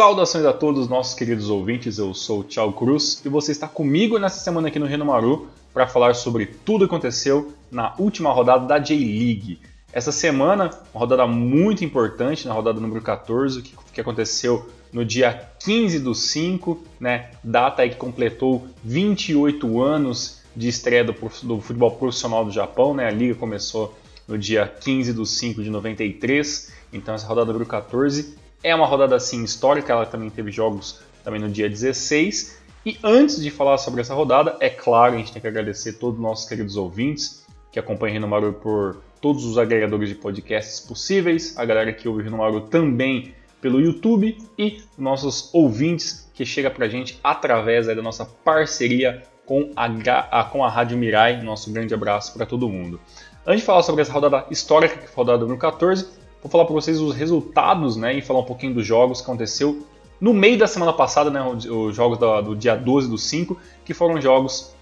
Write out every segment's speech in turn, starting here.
Saudações a todos nossos queridos ouvintes, eu sou o Tchau Cruz e você está comigo nessa semana aqui no Reno Maru para falar sobre tudo o que aconteceu na última rodada da J-League. Essa semana, uma rodada muito importante, na rodada número 14, que, que aconteceu no dia 15 do 5, né, data aí que completou 28 anos de estreia do, do futebol profissional do Japão, né, a liga começou no dia 15 do 5 de 93, então essa rodada número 14 é uma rodada assim histórica, ela também teve jogos também no dia 16, e antes de falar sobre essa rodada, é claro, a gente tem que agradecer todos os nossos queridos ouvintes que acompanham Rino Maru por todos os agregadores de podcasts possíveis, a galera que ouve Rino Maru também pelo YouTube e nossos ouvintes que chega pra gente através da nossa parceria com a, com a Rádio Mirai. Nosso grande abraço para todo mundo. Antes de falar sobre essa rodada histórica, que foi a rodada número 14, vou falar para vocês os resultados né, e falar um pouquinho dos jogos que aconteceu no meio da semana passada, né, os jogos do, do dia 12 do 5, que foram jogos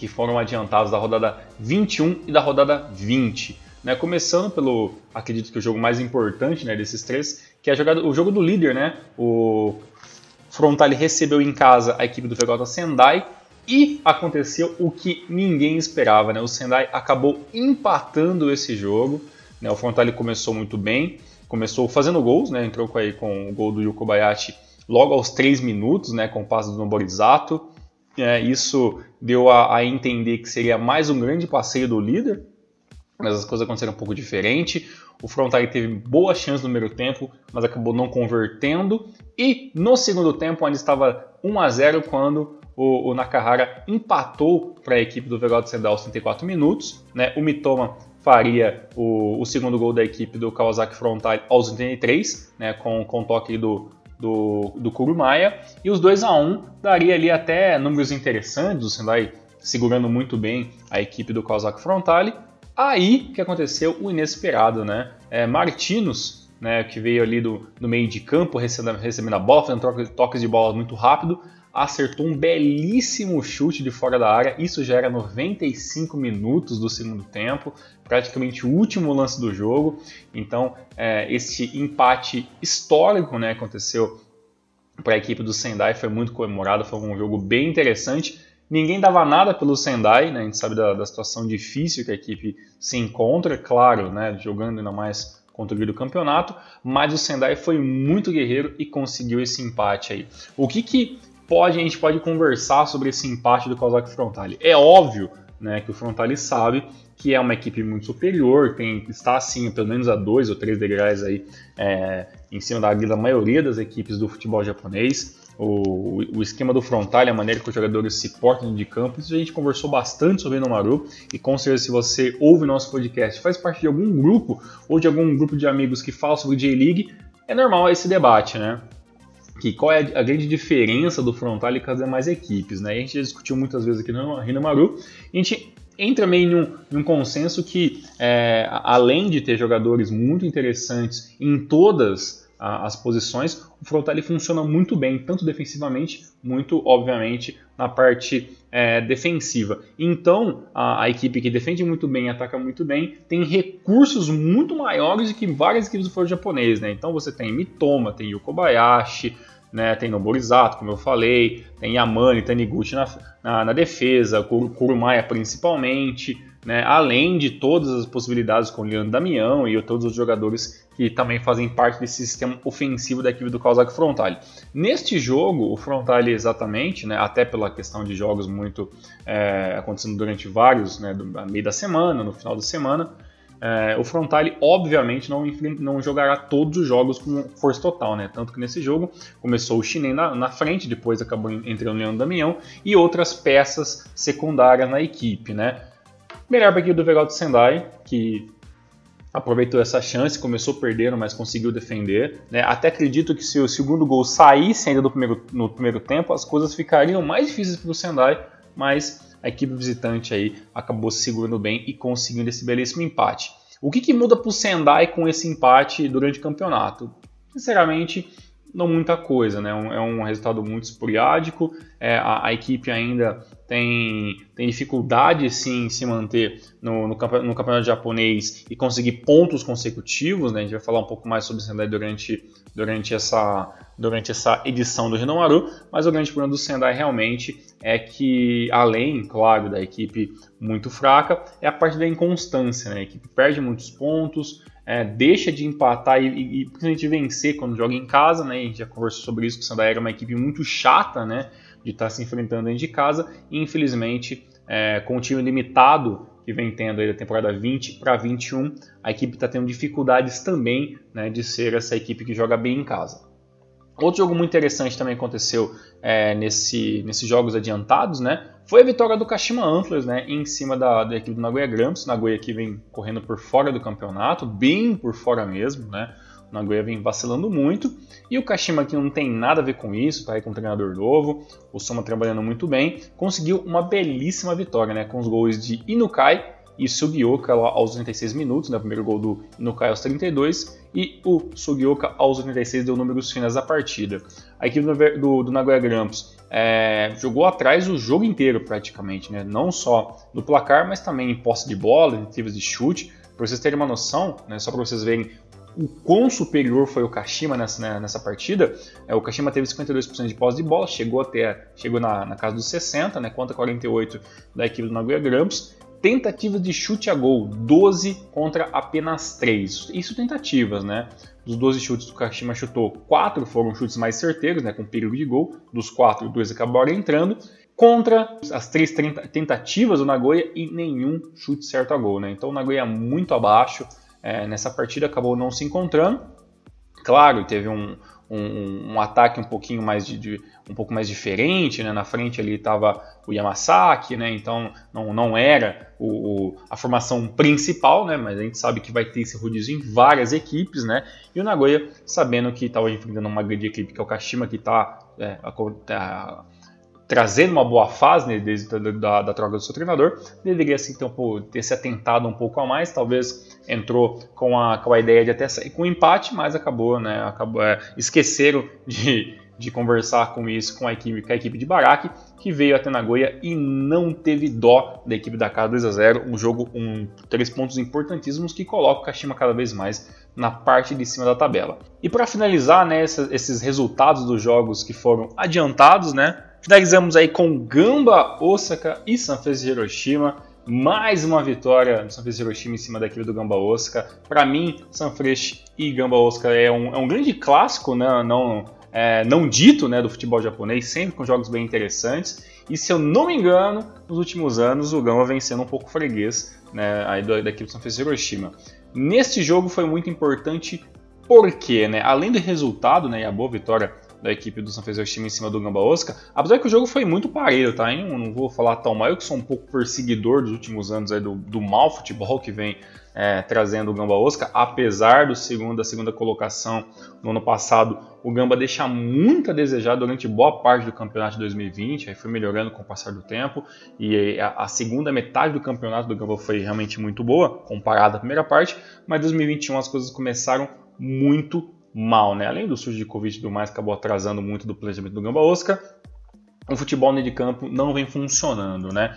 que foram adiantados da rodada 21 e da rodada 20. Né? Começando pelo, acredito que o jogo mais importante né, desses três, que é jogada, o jogo do líder. Né? O Frontale recebeu em casa a equipe do Vegota Sendai e aconteceu o que ninguém esperava. Né? O Sendai acabou empatando esse jogo. Né? O Frontale começou muito bem, começou fazendo gols, né? entrou aí, com o gol do Yuko Bayashi logo aos 3 minutos, né? com o passe do Noborizato. É, isso deu a, a, entender que seria mais um grande passeio do líder, mas as coisas aconteceram um pouco diferente. O Frontale teve boa chance no primeiro tempo, mas acabou não convertendo. E no segundo tempo, onde estava 1 a 0 quando o, o Nakahara empatou para a equipe do Vegeta Sendal aos 34 minutos. Né? O Mitoma faria o, o, segundo gol da equipe do Kawasaki Frontale aos 83, né? com, com toque do, do, do Kurumaya. E os 2 a 1 daria ali até números interessantes, o Sendai segurando muito bem a equipe do Kawasaki Frontale. Aí que aconteceu o inesperado, né? É, Martinos, né, que veio ali do, do meio de campo recebendo, recebendo a bola, fazendo toques de bola muito rápido, acertou um belíssimo chute de fora da área. Isso já era 95 minutos do segundo tempo, praticamente o último lance do jogo. Então, é, esse empate histórico né, aconteceu para a equipe do Sendai, foi muito comemorado, foi um jogo bem interessante. Ninguém dava nada pelo Sendai, né? a gente sabe da, da situação difícil que a equipe se encontra, claro, né? jogando ainda mais contra o do campeonato, mas o Sendai foi muito guerreiro e conseguiu esse empate aí. O que, que pode, a gente pode conversar sobre esse empate do Kawasaki Frontale. É óbvio né, que o Frontale sabe que é uma equipe muito superior, tem, está assim, pelo menos a dois ou três degraus aí é, em cima da, da maioria das equipes do futebol japonês. O, o, esquema do Frontale, a maneira que os jogadores se portam de campo, isso a gente conversou bastante sobre no Maru e com certeza se você ouve nosso podcast, faz parte de algum grupo ou de algum grupo de amigos que fala sobre J-League, é normal esse debate, né? Que qual é a grande diferença do frontal e com as demais equipes, né? a gente já discutiu muitas vezes aqui no Rinamaru, a gente entra meio num, num consenso que, é, além de ter jogadores muito interessantes em todas as posições, o frontal funciona muito bem, tanto defensivamente, muito obviamente na parte é, defensiva. Então, a, a, equipe que defende muito bem, ataca muito bem, tem recursos muito maiores do que várias equipes do futebol japonês. Né? Então, você tem Mitoma, tem Yokobayashi, né? Tem Noborizato, como eu falei, tem Yamane, Taniguchi na, na, na defesa, Kurumaya principalmente, né? além de todas as possibilidades com o Leandro Damião e todos os jogadores que também fazem parte desse sistema ofensivo da equipe do Kawasaki Frontale. Neste jogo, o Frontale exatamente, né, até pela questão de jogos muito é, acontecendo durante vários, né, do meio da semana, no final da semana, é, o Frontale, obviamente, não, não, jogará todos os jogos com força total, né? Tanto que nesse jogo começou o Chinen na, na frente, depois acabou entrando o Leandro Damião e outras peças secundárias na equipe, né? Melhor para a equipe do Vegal de Sendai, que aproveitou essa chance, começou perdendo, mas conseguiu defender. Né? Até acredito que se o segundo gol saísse ainda do primeiro, no primeiro tempo, as coisas ficariam mais difíceis para o Sendai, mas a equipe visitante aí acabou se segurando bem e conseguindo esse belíssimo empate. O que, que muda para o Sendai com esse empate durante o campeonato? Sinceramente, não muita coisa, né? É um resultado muito esporádico. É, a, a, equipe ainda tem, tem dificuldade sim em se manter no, no, no, campeonato japonês e conseguir pontos consecutivos, né? A gente vai falar um pouco mais sobre o Sendai durante, durante, essa, durante essa edição do Renomaru, mas o grande problema do Sendai realmente é que, além, claro, da equipe muito fraca, é a parte da inconstância, né? A equipe perde muitos pontos, é, deixa de empatar e, e, e principalmente vencer quando joga em casa, né? A gente já conversou sobre isso, que o Sendai era uma equipe muito chata, né? De estar tá se enfrentando dentro de casa. E infelizmente, é, com o time limitado que vem tendo aí da temporada 20 para 21, a equipe está tendo dificuldades também né, de ser essa equipe que joga bem em casa. Outro jogo muito interessante também aconteceu é, nesse, nesses jogos adiantados, né? Foi a vitória do Kashima Antlers, né? Em cima da, da equipe do Nagoya Grampus. Nagoya aqui vem correndo por fora do campeonato, bem por fora mesmo, né? Nagoya vem vacilando muito. E o Kashima, que não tem nada a ver com isso, tá aí com um treinador novo, o Soma trabalhando muito bem, conseguiu uma belíssima vitória, né? Com os gols de Inukai e Sugioka aos 36 minutos, né? O primeiro gol do Inukai aos 32 e o Sugioka aos 86 deu números finais da partida. A equipe do, do, do Nagoya Grampus é, jogou atrás o jogo inteiro praticamente, né? Não só no placar, mas também em posse de bola, em tentativas de chute. Para vocês terem uma noção, né, só para vocês verem o quão superior foi o Kashima nessa, né, nessa partida. É, o Kashima teve 52% de posse de bola, chegou até chegou na, na casa dos 60, né, contra 48 da equipe do Nagoya Grampus. Tentativas de chute a gol, 12 contra apenas 3. Isso tentativas, né? Dos 12 chutes que o Kashima chutou, 4 foram chutes mais certeiros, né, com perigo de gol. Dos 4, 2 acabaram entrando. Contra as três tentativas do Nagoya e nenhum chute certo a gol, né? Então o Nagoya muito abaixo é, nessa partida acabou não se encontrando. Claro, teve um, um, um ataque um pouquinho mais de, de, um pouco mais diferente, né? Na frente ali estava o Yamasaki, né? Então não, não era o, o, a formação principal, né? Mas a gente sabe que vai ter esse rodízio em várias equipes, né? E o Nagoya, sabendo que estava enfrentando uma grande equipe que é o Kashima, que está é, trazendo uma boa fase né, desde da, da, troca do seu treinador, deveria assim, ter, um, ter se atentado um pouco a mais, talvez entrou com a, com a ideia de até sair com um empate, mas acabou, né, acabou, é, esqueceram de, de conversar com isso com a equipe, com a equipe de Baraque, que veio até Nagoya e não teve dó da equipe da casa 2 a 0 um jogo, um, três pontos importantíssimos que coloca o Kashima cada vez mais na parte de cima da tabela. E para finalizar, né, esses, esses resultados dos jogos que foram adiantados, né, Finalizamos aí com Gamba, Osaka e Sanfrecce Hiroshima. Mais uma vitória do Sanfrecce Hiroshima em cima da equipe do Gamba Osaka. Para mim, Sanfrecce e Gamba Osaka é um, é um grande clássico, né? não, é, não dito né, do futebol japonês, sempre com jogos bem interessantes. E se eu não me engano, nos últimos anos o Gamba vem sendo um pouco freguês né, aí da, da equipe do Sanfrecce Hiroshima. Neste jogo foi muito importante porque, né, além do resultado né, e a boa vitória da equipe do Sanfrecce time em cima do Gamba Osaka. Apesar que o jogo foi muito parelho, tá? Eu não vou falar tão mal, eu que sou um pouco perseguidor dos últimos anos aí do, do mau futebol que vem é, trazendo o Gamba Osaka. Apesar do segundo, da segunda colocação no ano passado, o Gamba deixa muito a desejar durante boa parte do campeonato de 2020, aí foi melhorando com o passar do tempo, e a, a segunda metade do campeonato do Gamba foi realmente muito boa, comparada à primeira parte, mas 2021 as coisas começaram muito mal, né? Além do surto de Covid e tudo mais, acabou atrasando muito do planejamento do Gamba Osaka. O futebol de campo não vem funcionando, né?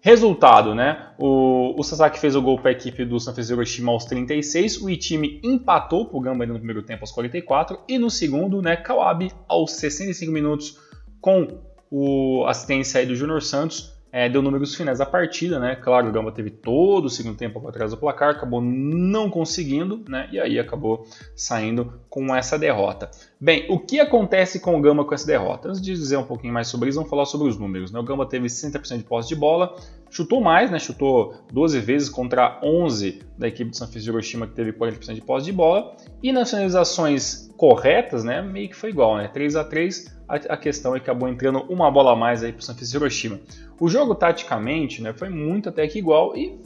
Resultado, né? O, o Sasaki fez o gol para a equipe do Sanfrecce Hiroshima aos 36, o Itime empatou para o Gamba no primeiro tempo aos 44 e no segundo, né, Kawabe aos 65 minutos com o assistência aí do Júnior Santos é, deu números finais da partida, né? Claro, o Gamba teve todo o segundo tempo atrás do placar, acabou não conseguindo, né? E aí acabou saindo com essa derrota. Bem, o que acontece com o Gamba com essa derrota? Antes de dizer um pouquinho mais sobre isso, vamos falar sobre os números. Né? O Gamba teve 60% de posse de bola, chutou mais, né? Chutou 12 vezes contra 11 da equipe de São Francisco de Hiroshima, que teve 40% de posse de bola. E nas finalizações corretas, né? Meio que foi igual, né? 3 a 3 a, questão é que acabou entrando uma bola a mais aí para o San Francisco Hiroshima. O jogo, taticamente, né, foi muito até que igual e,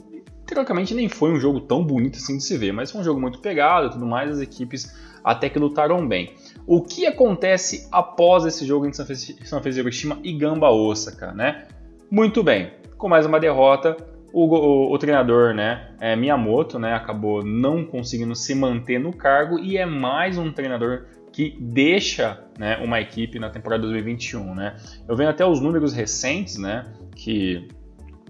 teoricamente, nem foi um jogo tão bonito assim de se ver, mas foi um jogo muito pegado e tudo mais, as equipes até que lutaram bem. O que acontece após esse jogo em San Francisco Hiroshima e Gamba Osaka, né? Muito bem, com mais uma derrota, o, o, o, treinador, né, é, Miyamoto, né, acabou não conseguindo se manter no cargo e é mais um treinador que deixa né, uma equipe na temporada 2021. Né? Eu venho até os números recentes, né, que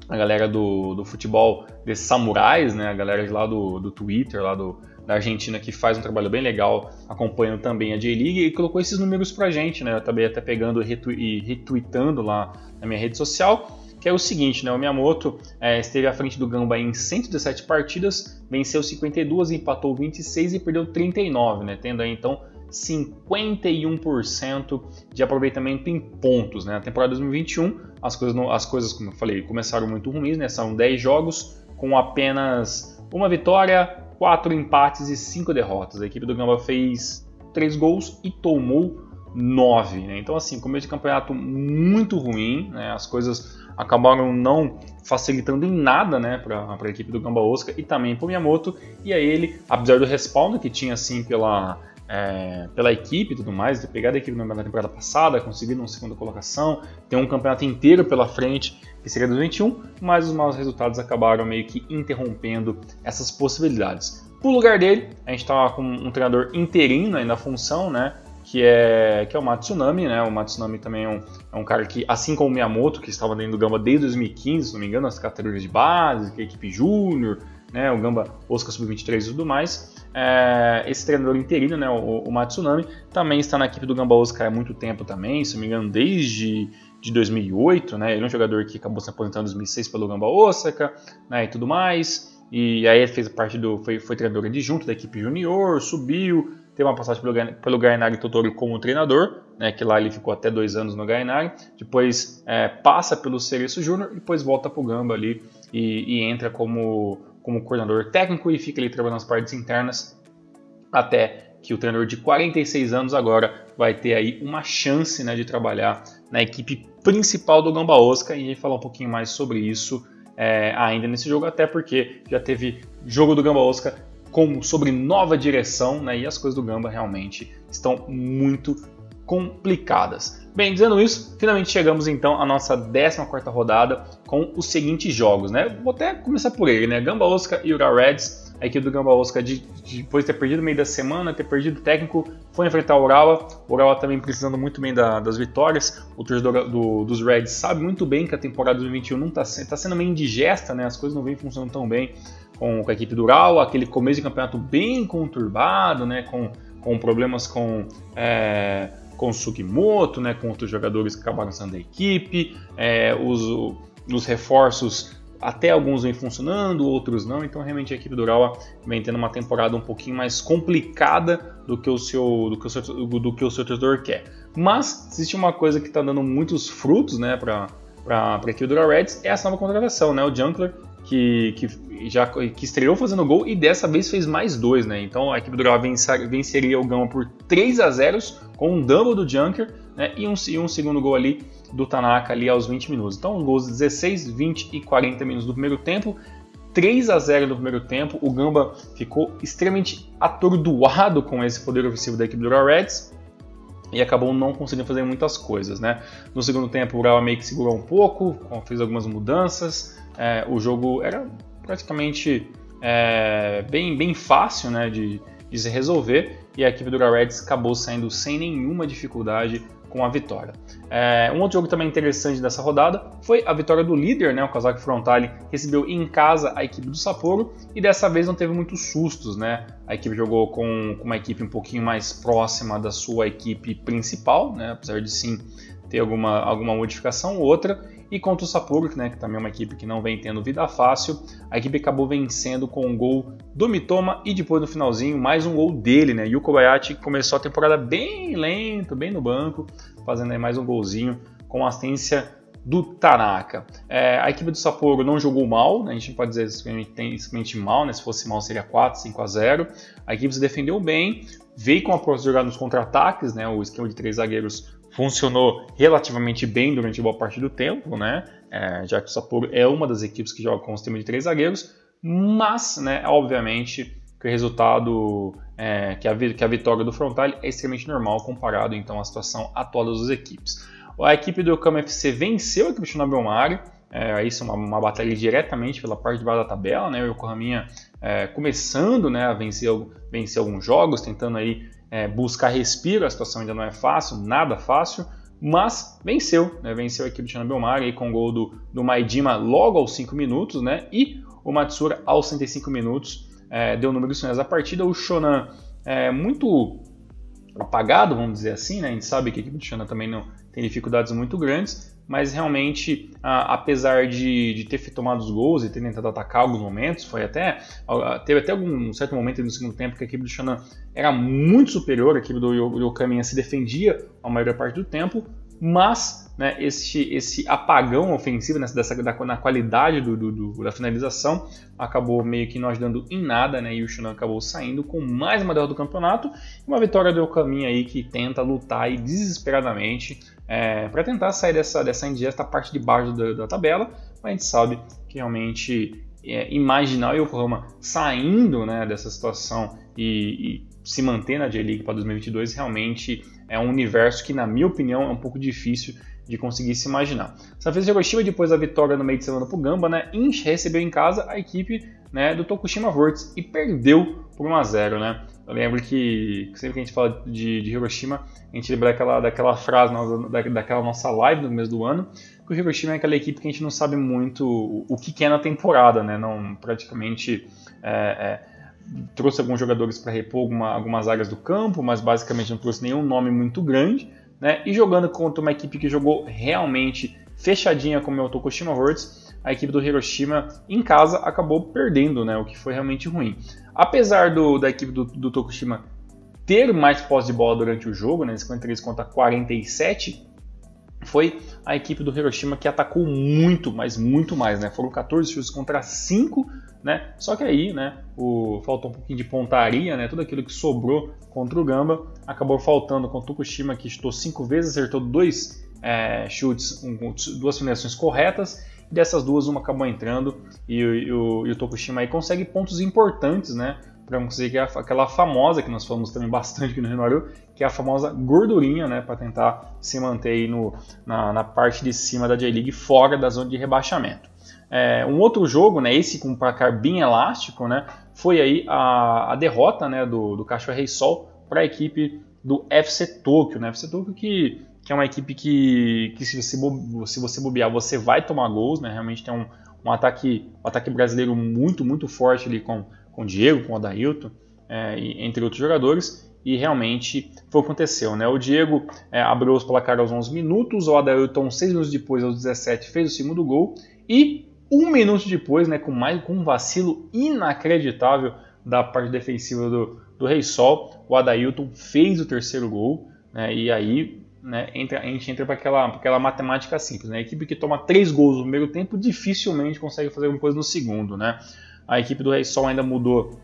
a galera do, do futebol desses samurais, né, a galera lá do, do Twitter, lá do, da Argentina, que faz um trabalho bem legal, acompanhando também a J-League, e colocou esses números pra gente, né? Eu acabei até pegando e retweetando lá na minha rede social, que é o seguinte, né? O Miyamoto é, esteve à frente do Gamba em 117 partidas, venceu 52, empatou 26 e perdeu 39, né? Tendo aí então 51% de aproveitamento em pontos, né? Na temporada 2021, as coisas, as coisas, como eu falei, começaram muito ruins, né? São 10 jogos com apenas uma vitória, quatro empates e cinco derrotas. A equipe do Gamba fez três gols e tomou nove. Né? Então, assim, começo de campeonato muito ruim, né? as coisas acabaram não facilitando em nada né, para a equipe do Gamba Osaka e também para o Miyamoto. E aí ele, apesar do respaldo que tinha assim pela, é, pela equipe e tudo mais, ter pegado a equipe na temporada passada, conseguido uma segunda colocação, ter um campeonato inteiro pela frente, que seria 2021, mas os maus resultados acabaram meio que interrompendo essas possibilidades. Por lugar dele, a gente estava com um treinador interino aí na função, né? Que é, que é o Matsunami, né? O Matsunami também é um, é um cara que, assim como o Miyamoto, que estava dentro do Gamba desde 2015, se não me engano, nas categorias de base, é equipe júnior, né? O Gamba Oscar Sub-23 e tudo mais. É, esse treinador interino, né? O, o, Matsunami, também está na equipe do Gamba Oscar há muito tempo também, se não me engano, desde de 2008, né? Ele é um jogador que acabou se aposentando em 2006 pelo Gamba Osaka, né? E tudo mais. E aí ele fez parte do, foi, foi treinador adjunto da equipe junior, subiu, teve uma passagem pelo, pelo Gainari Totoro como treinador, né? Que lá ele ficou até dois anos no Gainari. Depois é, passa pelo Cereço Júnior, depois volta para o Gamba ali e, e entra como, como coordenador técnico e fica ali trabalhando nas partes internas até que o treinador de 46 anos agora vai ter aí uma chance né, de trabalhar na equipe principal do Gamba Osaka e a gente falar um pouquinho mais sobre isso é, ainda nesse jogo, até porque já teve jogo do Gamba Osaka com, sobre nova direção né, e as coisas do Gamba realmente estão muito complicadas. Bem, dizendo isso, finalmente chegamos então à nossa 14 rodada com os seguintes jogos. Né? Vou até começar por ele, né? Gamba Osaka e Ura Reds a equipe do Gamba Osaka, de, de, depois de ter perdido no meio da semana, ter perdido o técnico, foi enfrentar o Urawa. O Urawa também precisando muito bem da, das vitórias. O torcedor do, dos Reds sabe muito bem que a temporada 2021 não está tá sendo meio indigesta, né? as coisas não vêm funcionando tão bem com, com a equipe do Urawa. Aquele começo de campeonato bem conturbado, né? com, com problemas com. É, com o Sugimoto, né, com outros jogadores que acabaram sendo da equipe, é, os, os reforços até alguns vêm funcionando, outros não, então realmente a equipe do Urawa vem tendo uma temporada um pouquinho mais complicada do que o seu, do que o seu, do que o seu torcedor quer. Mas existe uma coisa que está dando muitos frutos né, para a equipe do Reds, é essa nova contratação, né, o Junkler, que, que já que estreou fazendo gol e dessa vez fez mais dois, né? Então a equipe do Urawa venceria o Gama por 3 a 0 com um double do Junker né, e, um, e um segundo gol ali do Tanaka ali aos 20 minutos. Então, gols de 16, 20 e 40 minutos do primeiro tempo. 3 a 0 no primeiro tempo. O Gamba ficou extremamente atordoado com esse poder ofensivo da equipe do Reds e acabou não conseguindo fazer muitas coisas. Né? No segundo tempo, o Real meio que segurou um pouco, fez algumas mudanças. É, o jogo era praticamente é, bem, bem fácil né, de, de se resolver e a equipe do Reds acabou saindo sem nenhuma dificuldade com a vitória. É, um outro jogo também interessante dessa rodada foi a vitória do líder, né, o Kazakh Frontale, recebeu em casa a equipe do Sapporo e dessa vez não teve muitos sustos, né? A equipe jogou com, com uma equipe um pouquinho mais próxima da sua equipe principal, né, apesar de sim ter alguma, alguma modificação ou outra, e contra o Sapporo, né, que também é uma equipe que não vem tendo vida fácil, a equipe acabou vencendo com um gol do Mitoma e depois no finalzinho mais um gol dele, né? E o Kobayashi começou a temporada bem lento, bem no banco, fazendo aí mais um golzinho com assistência do Tanaka. É, a equipe do Sapporo não jogou mal, né? a gente pode dizer simplesmente mal, né? se fosse mal seria 4, 5 a 0. A equipe se defendeu bem, veio com a proposta de jogar nos contra-ataques, né? o esquema de três zagueiros funcionou relativamente bem durante boa parte do tempo, né? É, já que o Sapporo é uma das equipes que joga com o sistema de três zagueiros, mas, né, obviamente, que o resultado, é, que, a, que a vitória do Frontal é extremamente normal comparado então à situação atual das duas equipes. A equipe do Okama FC venceu a equipe do Shinobi Omari, é, isso é uma, uma, batalha diretamente pela parte de baixo da tabela, né? O Yokohama é, começando né, a vencer, vencer alguns jogos, tentando aí é, buscar respiro, a situação ainda não é fácil, nada fácil, mas venceu, né? venceu a equipe do Shana Belmar aí com o gol do, do Maidima logo aos 5 minutos, né? E o Matsura aos 65 minutos é, deu números finais da partida. O Shonan é muito apagado, vamos dizer assim, né? A gente sabe que a equipe do Shonan também não tem dificuldades muito grandes, mas realmente, apesar de, de ter tomado os gols e ter tentado atacar alguns momentos, foi até teve até algum certo momento no segundo tempo que a equipe do Shonan era muito superior, a equipe do Yokaminha se defendia a maior parte do tempo, mas né, esse, esse apagão ofensivo nessa, dessa, da, na qualidade do, do, do, da finalização acabou meio que não ajudando em nada, né, e o Shunan acabou saindo com mais uma derrota do campeonato uma vitória do Okami aí que tenta lutar aí desesperadamente é, para tentar sair dessa, dessa indigesta parte de baixo da, da tabela, mas a gente sabe que realmente é, imaginar o Yokohama saindo né, dessa situação e, e se manter na J-League para 2022 realmente é um universo que, na minha opinião, é um pouco difícil de conseguir se imaginar. Vez Hiroshima, depois da vitória no meio de semana para o Gamba, né, recebeu em casa a equipe né, do Tokushima Vortex e perdeu por 1 a 0 né? Eu lembro que sempre que a gente fala de, de Hiroshima, a gente lembra daquela, daquela frase da, daquela nossa live no começo do ano, que o Hiroshima é aquela equipe que a gente não sabe muito o, o que, que é na temporada, né? Não praticamente é, é, trouxe alguns jogadores para repor alguma, algumas áreas do campo, mas basicamente não trouxe nenhum nome muito grande, né? E jogando contra uma equipe que jogou realmente fechadinha como é o Tokushima Hornets, a equipe do Hiroshima em casa acabou perdendo, né, o que foi realmente ruim. Apesar do, da equipe do, do Tokushima ter mais posse de bola durante o jogo, né, 53 contra 47, foi a equipe do Hiroshima que atacou muito, mas muito mais, né? Foram 14 chutes contra 5, né? Só que aí, né, o, faltou um pouquinho de pontaria, né? Tudo aquilo que sobrou contra o Gamba acabou faltando com o Tokushima, que chutou 5 vezes, acertou dois é, chutes, um, duas finalizações corretas dessas duas, uma acabou entrando e, e, o, e o Tokushima aí consegue pontos importantes, né? Para conseguir aquela famosa que nós falamos também bastante aqui no Renoru, que é a famosa gordurinha, né? Para tentar se manter aí no, na, na parte de cima da J-League, fora da zona de rebaixamento. É, um outro jogo, né, esse com um placar bem elástico, né, foi aí a, a derrota né, do, do Cachorro Rei Sol para a equipe do FC Tokyo. Né, FC Tokyo que que é uma equipe que, que se, você, se você bobear, você vai tomar gols, né? Realmente tem um, um ataque, um ataque brasileiro muito, muito forte ali com, com o Diego, com o Adailton, é, entre outros jogadores. E realmente foi o que aconteceu, né? O Diego é, abriu os placar aos 11 minutos, o Adailton, 6 minutos depois, aos 17, fez o segundo gol. E um minuto depois, né, com mais com um vacilo inacreditável da parte defensiva do, do Rei Sol, o Adailton fez o terceiro gol. Né, e aí né, entra, a gente entra para aquela, aquela matemática simples. Né? A equipe que toma três gols no primeiro tempo dificilmente consegue fazer alguma coisa no segundo. Né? A equipe do Rei Sol ainda mudou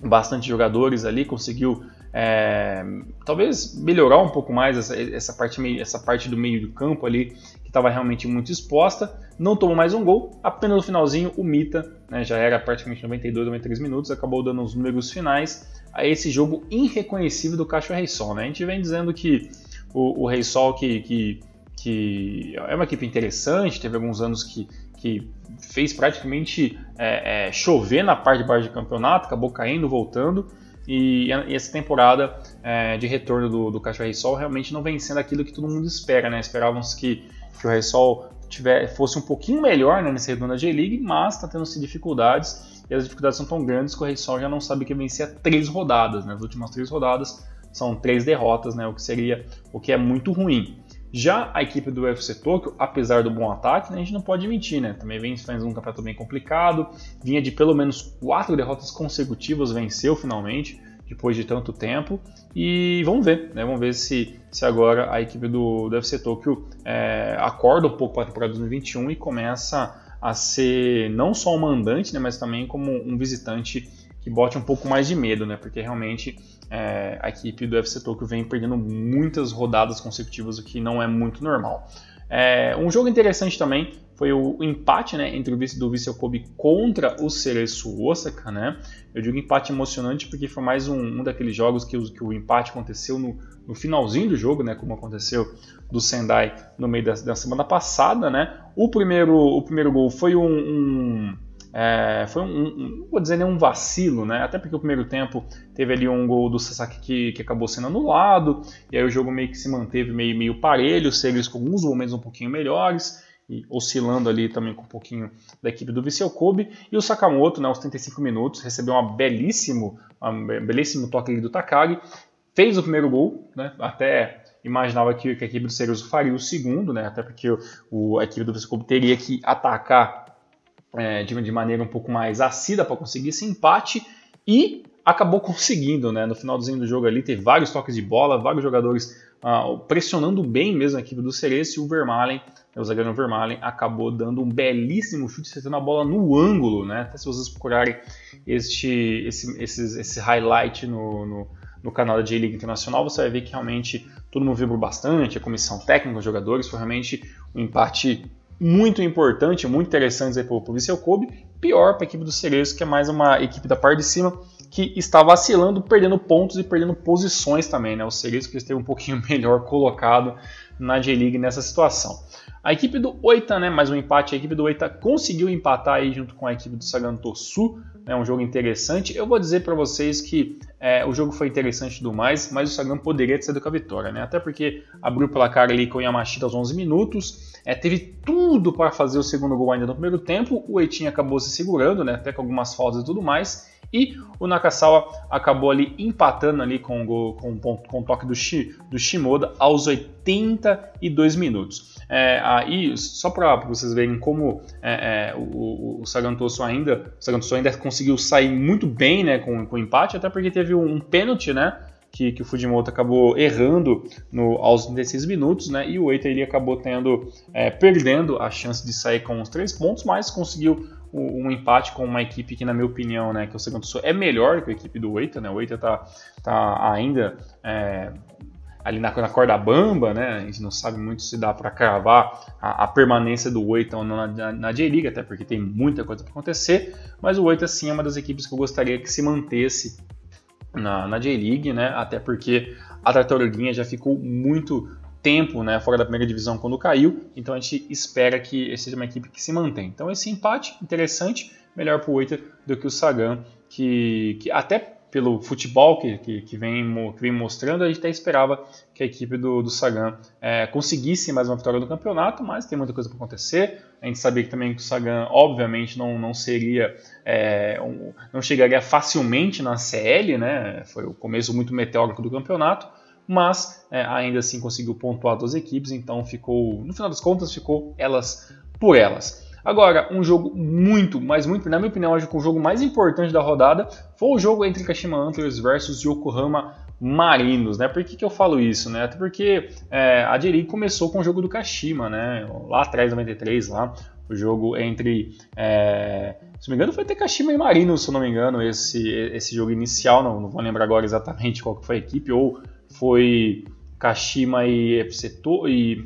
bastante jogadores ali, conseguiu é, talvez melhorar um pouco mais essa, essa, parte, essa parte do meio do campo ali, que estava realmente muito exposta. Não tomou mais um gol, apenas no finalzinho o Mita, né, já era praticamente 92, 93 minutos, acabou dando os números finais a esse jogo irreconhecível do Cacho Rei Sol. Né? A gente vem dizendo que o, o Rei Sol, que, que, que é uma equipe interessante, teve alguns anos que, que fez praticamente é, é, chover na parte de baixo do campeonato, acabou caindo, voltando. E, e essa temporada é, de retorno do, do Caixa Rei Sol realmente não vem sendo aquilo que todo mundo espera, né? Esperávamos que, que o Rei Sol tiver, fosse um pouquinho melhor né, nesse retorno da J-League, mas está tendo dificuldades, e as dificuldades são tão grandes que o Rei Sol já não sabe que vencer três rodadas, né? As últimas três rodadas são três derrotas, né, o que seria o que é muito ruim. Já a equipe do UFC Tokyo, apesar do bom ataque, né, a gente não pode mentir, né? Também vem fazendo um campeonato bem complicado, vinha de pelo menos quatro derrotas consecutivas, venceu finalmente, depois de tanto tempo. E vamos ver, né? Vamos ver se, se agora a equipe do, do UFC Tokyo é, acorda um pouco para a temporada 2021 e começa a ser não só um mandante, né, mas também como um visitante que bote um pouco mais de medo, né? Porque realmente é, a equipe do FC Tokyo vem perdendo muitas rodadas consecutivas, o que não é muito normal. É, um jogo interessante também foi o, empate né, entre o vice do Vissel Kobe contra o Cereço Osaka. Né? Eu digo empate emocionante porque foi mais um, um daqueles jogos que o, que o empate aconteceu no, no, finalzinho do jogo, né, como aconteceu do Sendai no meio da, da semana passada. Né? O, primeiro, o primeiro gol foi um, um É, foi um, um, não vou dizer nem um vacilo, né? Até porque o primeiro tempo teve ali um gol do Sasaki que, que acabou sendo anulado, e aí o jogo meio que se manteve meio, meio parelho, Series com alguns momentos um pouquinho melhores, e oscilando ali também com um pouquinho da equipe do Viseu Kobe. E o Sakamoto, né, aos 35 minutos, recebeu uma belíssimo, um belíssimo toque ali do Takagi, fez o primeiro gol, né, até imaginava que, que a equipe do Cerezo faria o segundo, né, até porque o, a equipe do Viseu Kobe teria que atacar é, de, maneira um pouco mais acida para conseguir esse empate, e acabou conseguindo, né, no finalzinho do jogo ali, teve vários toques de bola, vários jogadores uh, pressionando bem mesmo a equipe do Cereço e o Vermaelen, o zagueiro Vermaelen, acabou dando um belíssimo chute, acertando a bola no ângulo, né? Até se vocês procurarem este, esse, esse, esse highlight no, no, no canal da J-League Internacional, você vai ver que realmente todo mundo vibrou bastante, a comissão técnica, os jogadores, foi realmente um empate muito importante, muito interessante para o Viseu Kobe, pior para a equipe do Cereço, que é mais uma equipe da parte de cima, que está vacilando, perdendo pontos e perdendo posições também. Né? O que esteve um pouquinho melhor colocado na J-League nessa situação. A equipe do Oita, né, mais um empate, a equipe do Oita conseguiu empatar aí junto com a equipe do Sagantosu, né, um jogo interessante. Eu vou dizer para vocês que é, o jogo foi interessante do mais, mas o Sagan poderia ter sido com a vitória, né? Até porque abriu o placar ali com o Yamashita aos 11 minutos, é, teve tudo para fazer o segundo gol ainda no primeiro tempo, o Eitinho acabou se segurando, né, até com algumas faltas e tudo mais, e o Nakasawa acabou ali empatando ali com, o, com, com o toque do, Shi, do Shimoda aos 82 minutos. É, aí, só para vocês verem como é, é, o, o Sagantoso ainda, Sagantoso ainda conseguiu sair muito bem né, com, com o empate, até porque teve um, um pênalti, né? Que, que, o Fujimoto acabou errando no, aos 36 minutos, né? E o Eita ele acabou tendo é, perdendo a chance de sair com os três pontos, mas conseguiu um empate com uma equipe que, na minha opinião, né, que o Segundo é melhor que a equipe do Eita, né? O Eita tá, tá ainda é, ali na, na, corda bamba, né? A gente não sabe muito se dá para cravar a, a, permanência do Oita ou não na, na, na J-League, até porque tem muita coisa para acontecer. Mas o Oita sim é uma das equipes que eu gostaria que se mantesse na, na J-League, né? Até porque a Tartaruguinha já ficou muito tempo né, fora da primeira divisão quando caiu, então a gente espera que seja uma equipe que se mantém. Então esse empate interessante, melhor para o Oita do que o Sagan, que, que até pelo futebol que, que, que, vem, que vem mostrando, a gente até esperava que a equipe do, do Sagan é, conseguisse mais uma vitória no campeonato, mas tem muita coisa para acontecer. A gente sabia que também que o Sagan, obviamente, não, não seria, é, um, não chegaria facilmente na CL, né? Foi o começo muito meteórico do campeonato, mas é, ainda assim conseguiu pontuar duas equipes, então ficou, no final das contas, ficou elas por elas. Agora, um jogo muito, mas muito, na minha opinião, acho que o jogo mais importante da rodada foi o jogo entre Kashima Antlers versus Yokohama Marinos, né? Por que, que eu falo isso, né? Até porque é, a j começou com o jogo do Kashima, né? Lá atrás, 93, lá, o jogo entre. É, se não me engano, foi até Kashima e Marinos, se não me engano, esse, esse jogo inicial, não, não vou lembrar agora exatamente qual foi a equipe, ou foi Kashima e FC e,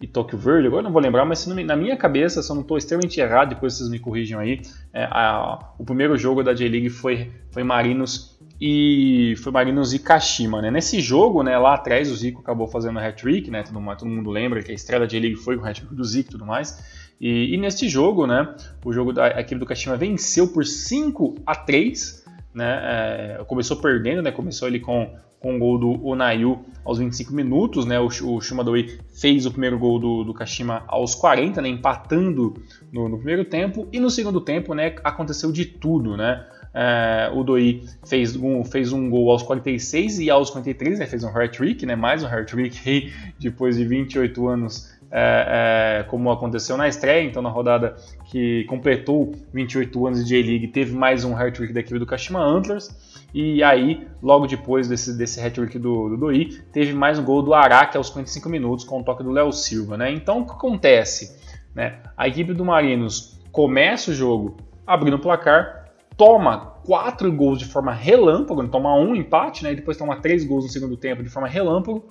e Tokyo Verde, agora não vou lembrar, mas na minha cabeça, se eu não estou extremamente errado, depois vocês me corrijam aí, é, a, o primeiro jogo da J-League foi, foi Marinos e foi Marinos e Kashima, né? Nesse jogo, né, lá atrás o Zico acabou fazendo hat-trick, né? Todo, todo, mundo lembra que a estreia da J-League foi com o hat-trick do Zico e tudo mais. E, e neste jogo, né, o jogo da equipe do Kashima venceu por 5 a 3, né? É, começou perdendo, né? Começou ele com com o gol do Onayu aos 25 minutos, né? O, o Shumadoi fez o primeiro gol do, do Kashima aos 40, né? Empatando no, no, primeiro tempo. E no segundo tempo, né? Aconteceu de tudo, né? É, o Doi fez um, fez um gol aos 46 e aos 53, né? Fez um hat-trick, né? Mais um hat-trick depois de 28 anos é, é, como aconteceu na estreia, então na rodada que completou 28 anos de J-League, teve mais um hat-trick da equipe do Kashima Antlers. E aí, logo depois desse, desse hat-trick do, do Doi, teve mais um gol do Araque aos 55 minutos com o toque do Léo Silva. Né? Então, o que acontece? Né? A equipe do Marinos começa o jogo abrindo o placar, toma quatro gols de forma relâmpago, toma um empate, né? e depois toma três gols no segundo tempo de forma relâmpago.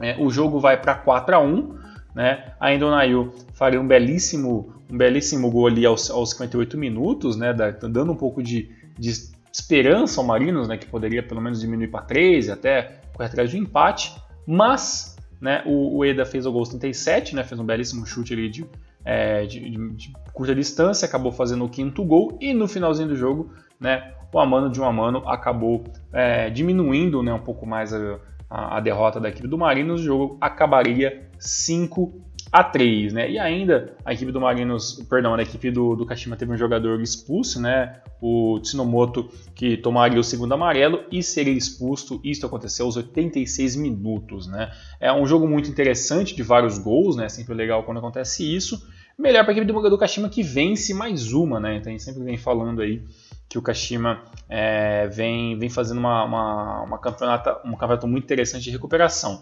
É, o jogo vai para 4 a 1 né? Ainda o Nail faria um belíssimo, um belíssimo gol ali aos, aos 58 minutos, né? dando um pouco de, de esperança ao Marinos, né, que poderia pelo menos diminuir para 3 até correr atrás um empate, mas né, o, o Eda fez o gol 37, né, fez um belíssimo chute ali de, é, de, de, de, curta distância, acabou fazendo o quinto gol e no finalzinho do jogo, né, o Amano de um Amano acabou é, diminuindo né, um pouco mais a, a, a, derrota da equipe do Marinos. O jogo acabaria 5 a 3, né? E ainda a equipe do Marinos, perdão, a equipe do, do Kashima teve um jogador expulso, né? O Tsinomoto que tomaria o segundo amarelo e seria expulso. Isso aconteceu aos 86 minutos, né? É um jogo muito interessante de vários gols, né? Sempre legal quando acontece isso. Melhor para a equipe do, do Kashima que vence mais uma, né? Então a gente sempre vem falando aí que o Kashima é, vem, vem fazendo uma, uma, uma campeonato, um campeonato muito interessante de recuperação.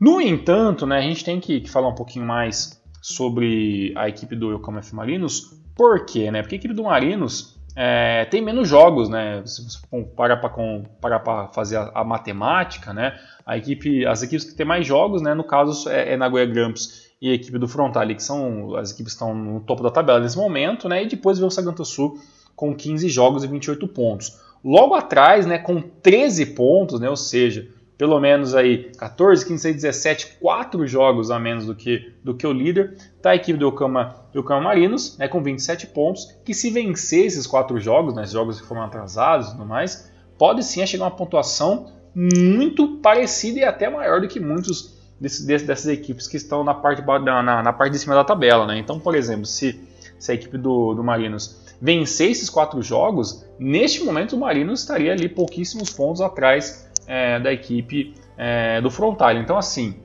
No entanto, né, a gente tem que, que, falar um pouquinho mais sobre a equipe do Yokohama F Marinos. Por quê? Né? Porque a equipe do Marinos é, tem menos jogos, né? Se você parar para fazer a, a, matemática, né? A equipe, as equipes que têm mais jogos, né? No caso é, é Nagoya Grampus e a equipe do Frontale, que são as equipes que estão no topo da tabela nesse momento, né? E depois vem o Saganto Sul com 15 jogos e 28 pontos. Logo atrás, né, com 13 pontos, né, ou seja, pelo menos aí 14, 15, 16, 17, 4 jogos a menos do que, do que o líder, está a equipe do Okama, do Okama Marinos, né, com 27 pontos, que se vencer esses 4 jogos, né, jogos que foram atrasados e tudo mais, pode sim chegar a uma pontuação muito parecida e até maior do que muitos desse, dessas equipes que estão na parte, na, na, parte de cima da tabela. Né? Então, por exemplo, se, se a equipe do, do Marinos vencer esses quatro jogos, neste momento o Marinos estaria ali pouquíssimos pontos atrás é, da equipe é, do Frontal. Então, assim,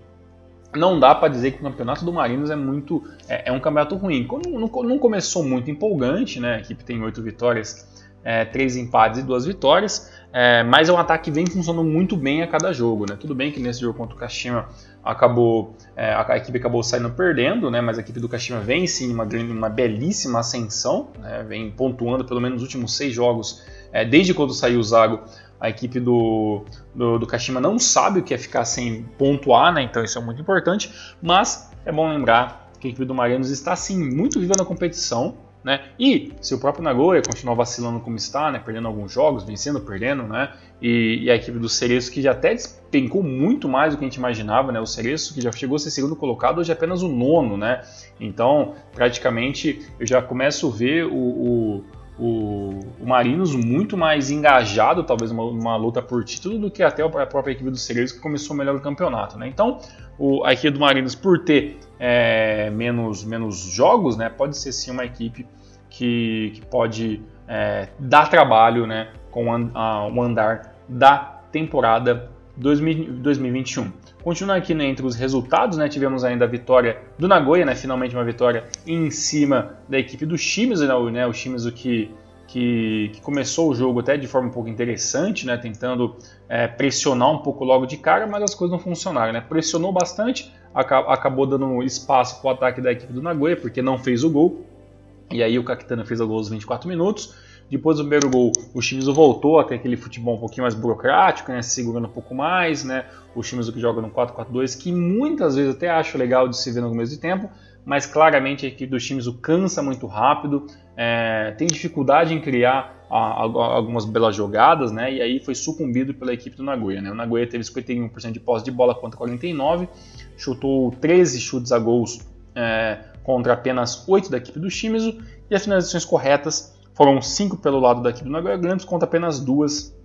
não dá para dizer que o campeonato do Marinos é muito é, é um campeonato ruim. Não, não, não, começou muito empolgante, né? A equipe tem oito vitórias, é, três empates e duas vitórias, é, mas é um ataque que vem funcionando muito bem a cada jogo, né? Tudo bem que nesse jogo contra o Kashima acabou é, a, equipe acabou saindo perdendo, né? Mas a equipe do Kashima vem sim uma, uma belíssima ascensão, né? vem pontuando pelo menos nos últimos seis jogos, é, desde quando saiu o Zago a equipe do, do, do Kashima não sabe o que é ficar sem pontuar, né? então isso é muito importante. Mas é bom lembrar que a equipe do Marinos está sim muito viva na competição. Né? E se o próprio Nagoya continuar vacilando como está, né? perdendo alguns jogos, vencendo, perdendo, né? e, e a equipe do Cereço que já até despencou muito mais do que a gente imaginava, né? o Cereço que já chegou a ser segundo colocado, hoje é apenas o nono, né? então praticamente eu já começo a ver o, o o, o Marinos muito mais engajado, talvez uma, uma, luta por título, do que até a própria equipe do Segredos que começou melhor o campeonato. Né? Então, o, a equipe do Marinos, por ter é, menos, menos jogos, né, pode ser sim uma equipe que, que pode é, dar trabalho né, com o andar da temporada 2021. Continuando aqui né, entre os resultados, né, tivemos ainda a vitória do Nagoya, né, finalmente uma vitória em cima da equipe do Shimizu, né, né o Shimizu que, que, que, começou o jogo até de forma um pouco interessante, né, tentando é, pressionar um pouco logo de cara, mas as coisas não funcionaram. Né, pressionou bastante, acabou dando espaço para o ataque da equipe do Nagoya, porque não fez o gol, e aí o Kakitana fez o gol aos 24 minutos. Depois do primeiro gol, o Shimizu voltou a ter aquele futebol um pouquinho mais burocrático, né, se segurando um pouco mais, né, o Shimizu que joga no 4-4-2, que muitas vezes até acho legal de se ver no começo de tempo, mas claramente a equipe do Shimizu cansa muito rápido, é, tem dificuldade em criar a, a, algumas belas jogadas, né, e aí foi sucumbido pela equipe do Nagoya. Né. O Nagoya teve 51% de posse de bola contra 49%, chutou 13 chutes a gols é, contra apenas 8 da equipe do Shimizu, e as finalizações corretas foram cinco pelo lado da equipe do Nagoya Grampus contra apenas duas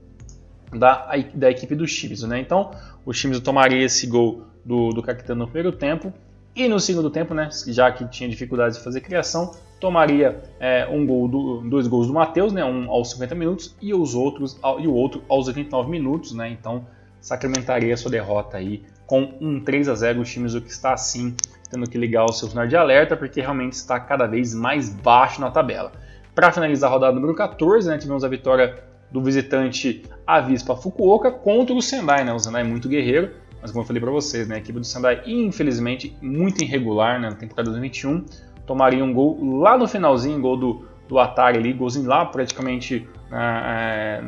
da, da equipe do Shimizu. Né? Então, o Shimizu tomaria esse gol do, do Kakitano no primeiro tempo. E no segundo tempo, né, já que tinha dificuldades de fazer criação, tomaria é, um gol do, dois gols do Matheus, né, um aos 50 minutos e os outros e o outro aos 89 minutos, né, então sacramentaria sua derrota aí com um 3 a 0 o Shimizu que está assim tendo que ligar o seu sinal de alerta porque realmente está cada vez mais baixo na tabela. Para finalizar a rodada número 14, né, tivemos a vitória do visitante Avispa Fukuoka contra o Sendai. Né? O Sendai é muito guerreiro, mas como eu falei para vocês, né, a equipe do Sendai, infelizmente, muito irregular né, na temporada 2021. Tomaria um gol lá no finalzinho, gol do, do Atari ali, golzinho lá praticamente é,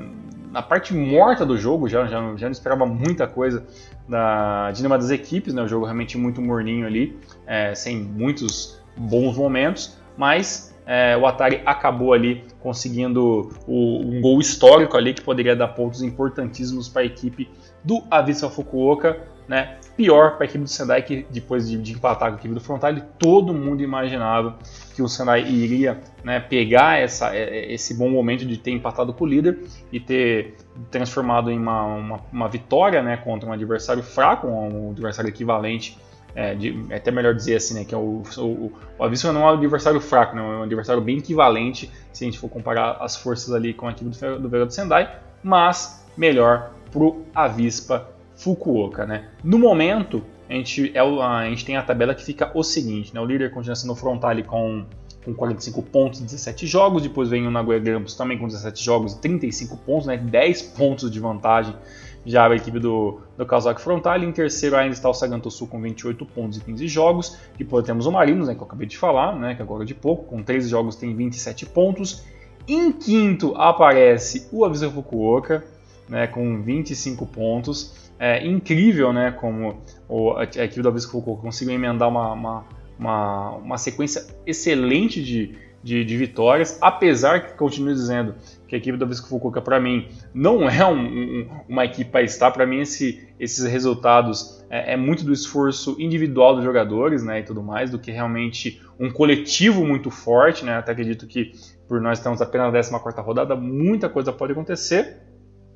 na parte morta do jogo, já, já, já não esperava muita coisa da, de nenhuma das equipes, né, o jogo realmente muito morninho ali, é, sem muitos bons momentos, mas é, o Atari acabou ali conseguindo o, um gol histórico ali que poderia dar pontos importantíssimos para a equipe do Avisa Fukuoka. né, pior para a equipe do Sendai, que depois de, de, empatar com a equipe do Frontale, todo mundo imaginava que o Sendai iria né, pegar essa, é, é, esse bom momento de ter empatado com o líder e ter transformado em uma, uma, uma vitória né, contra um adversário fraco, um adversário equivalente é, de, é, até melhor dizer assim, né, que é o, o, o Avispa não é um adversário fraco, né, é um adversário bem equivalente se a gente for comparar as forças ali com a equipe do, do Vega do Sendai, mas melhor pro Avispa Fukuoka, né. No momento, a gente, é, a gente tem a tabela que fica o seguinte, né, o líder continua sendo o Frontale com com 45 pontos em 17 jogos, depois vem o Nagoya Grampus também com 17 jogos e 35 pontos, né, 10 pontos de vantagem já a equipe do, do Kawasaki Frontal. Em terceiro ainda está o Saganto Sul com 28 pontos e 15 jogos. Depois temos o Marinos, né, que eu acabei de falar, né, que agora de pouco, com 13 jogos tem 27 pontos. Em quinto aparece o Avisa Fukuoka, né, com 25 pontos. É incrível né, como o, a equipe do Avisa Fukuoka conseguiu emendar uma, uma, uma, uma sequência excelente de, de, de, vitórias, apesar que continuo dizendo que a equipe da Visco Fukuoka para mim não é um, um, uma equipe para estar, para mim esse, esses resultados é, é, muito do esforço individual dos jogadores, né, e tudo mais, do que realmente um coletivo muito forte, né, até acredito que por nós estamos apenas na 14ª rodada, muita coisa pode acontecer,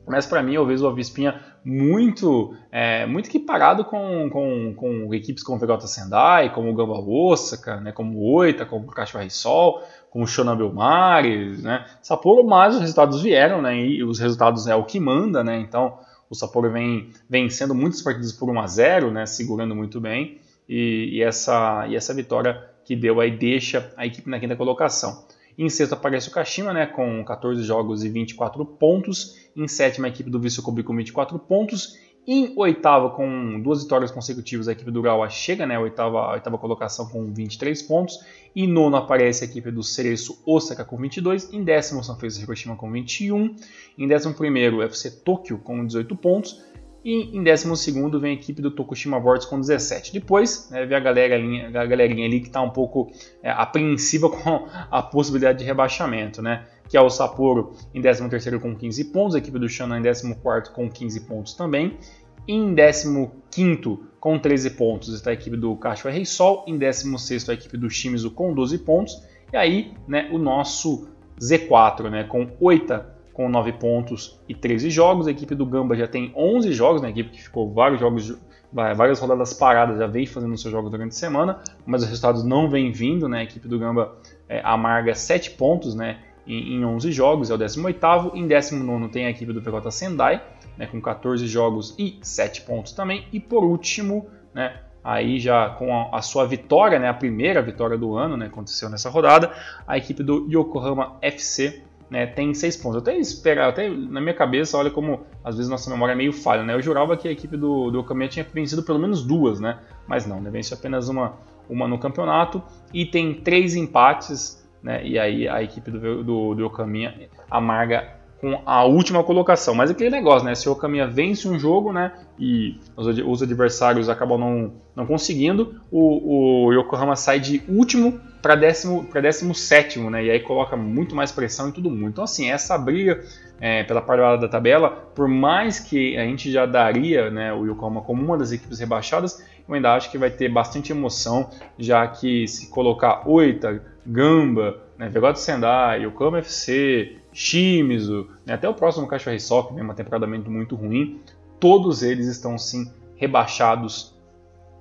mas para mim eu vejo o Avispinha muito é, muito equiparado com, com, com equipes como o Vegeta Sendai, como o Gamba Osaka, né, como o Oita, como o Cachorro Sol, como o Shonan Belmares, né, Sapporo, mas os resultados vieram, né, e os resultados é o que manda, né, então o Sapporo vem vencendo muitas partidas por 1 a 0, né, segurando muito bem, e, e, essa, e essa vitória que deu aí deixa a equipe na quinta colocação. Em sexto aparece o Kashima, né, com 14 jogos e 24 pontos. Em sétima, a equipe do Vício Kobe com 24 pontos. Em oitava, com duas vitórias consecutivas, a equipe do Urawa chega, né, oitava, oitava colocação com 23 pontos. Em nono aparece a equipe do Cereço Osaka com 22. Em décimo, São Francisco Hiroshima com 21. Em décimo primeiro, FC Tokyo com 18 pontos. E em 12 vem a equipe do Tokushima Vortex com 17. Depois né, vem a, galerinha, a galerinha ali que está um pouco é, apreensiva com a possibilidade de rebaixamento, né? Que é o Sapporo em 13 com 15 pontos, a equipe do Shannon em 14 com 15 pontos também. Em 15 com 13 pontos está a equipe do Cachoeira Rei Sol. Em 16 a equipe do Shimizu com 12 pontos. E aí né, o nosso Z4 né, com 8 com 9 pontos e 13 jogos. A equipe do Gamba já tem 11 jogos, né? a equipe que ficou vários jogos, várias rodadas paradas, já vem fazendo seus jogos durante a semana, mas os resultados não vêm vindo. Né? A equipe do Gamba é, amarga 7 pontos né? Em, em 11 jogos, é o 18º. Em 19 tem a equipe do PJ Sendai, né? com 14 jogos e 7 pontos também. E por último, né? aí já com a, a, sua vitória, né, a primeira vitória do ano, né, aconteceu nessa rodada, a equipe do Yokohama FC né, tem seis pontos. Eu até espero, até na minha cabeça, olha como às vezes nossa memória é meio falha, né? Eu jurava que a equipe do, do Okamiya tinha vencido pelo menos duas, né? Mas não, né? Venceu apenas uma, uma no campeonato e tem três empates, né? E aí a equipe do, do, do Okamiya amarga com a última colocação. Mas aquele negócio, né? Se o Okamiya vence um jogo, né? E os, os adversários acabam não, não conseguindo, o, o Yokohama sai de último para décimo, para décimo sétimo, né? E aí coloca muito mais pressão em todo mundo. Então, assim, essa briga é, pela parte da tabela, por mais que a gente já daria né, o Yokohama como uma das equipes rebaixadas, eu ainda acho que vai ter bastante emoção, já que se colocar Oita, Gamba, né, Vegoto Sendai, Yokohama FC, Shimizu, né, até o próximo Cachorro Sock, né, uma temporada muito ruim, todos eles estão sim rebaixados,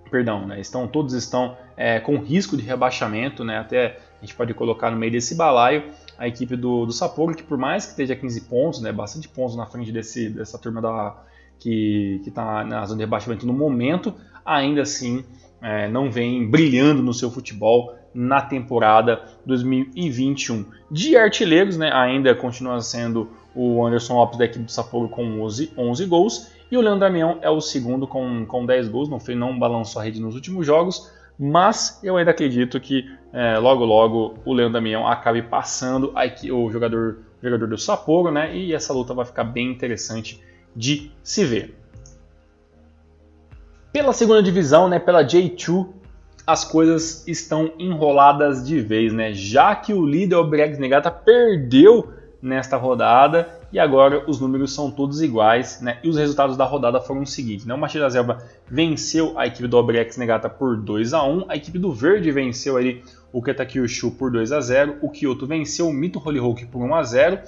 perdão, né, estão, todos estão é, com risco de rebaixamento, né, até a gente pode colocar no meio desse balaio a equipe do, do Sapporo, que por mais que esteja 15 pontos, né, bastante pontos na frente desse, dessa turma da, que está na zona de rebaixamento no momento, ainda assim é, não vem brilhando no seu futebol na temporada 2021. De artilheiros, né, ainda continua sendo o Anderson Lopes da equipe do Sapporo com 11, 11 gols e o Leandro Damião é o segundo com, com 10 gols, não, fez, não balançou a rede nos últimos jogos, mas eu ainda acredito que é, logo logo o Leandro Damião acabe passando aqui, o jogador, jogador do Sapporo, né, e essa luta vai ficar bem interessante de se ver. Pela segunda divisão, né, pela J2, as coisas estão enroladas de vez, né? Já que o líder, o Bregs Negata, perdeu nesta rodada e agora os números são todos iguais, né? E os resultados da rodada foram os seguintes, né? O Machida Zelba venceu a equipe do Obrex Negata por 2 a 1, a equipe do Verde venceu ali o Ketakyushu por 2 a 0, o Kyoto venceu o Mito Holyhoke por 1 a 0,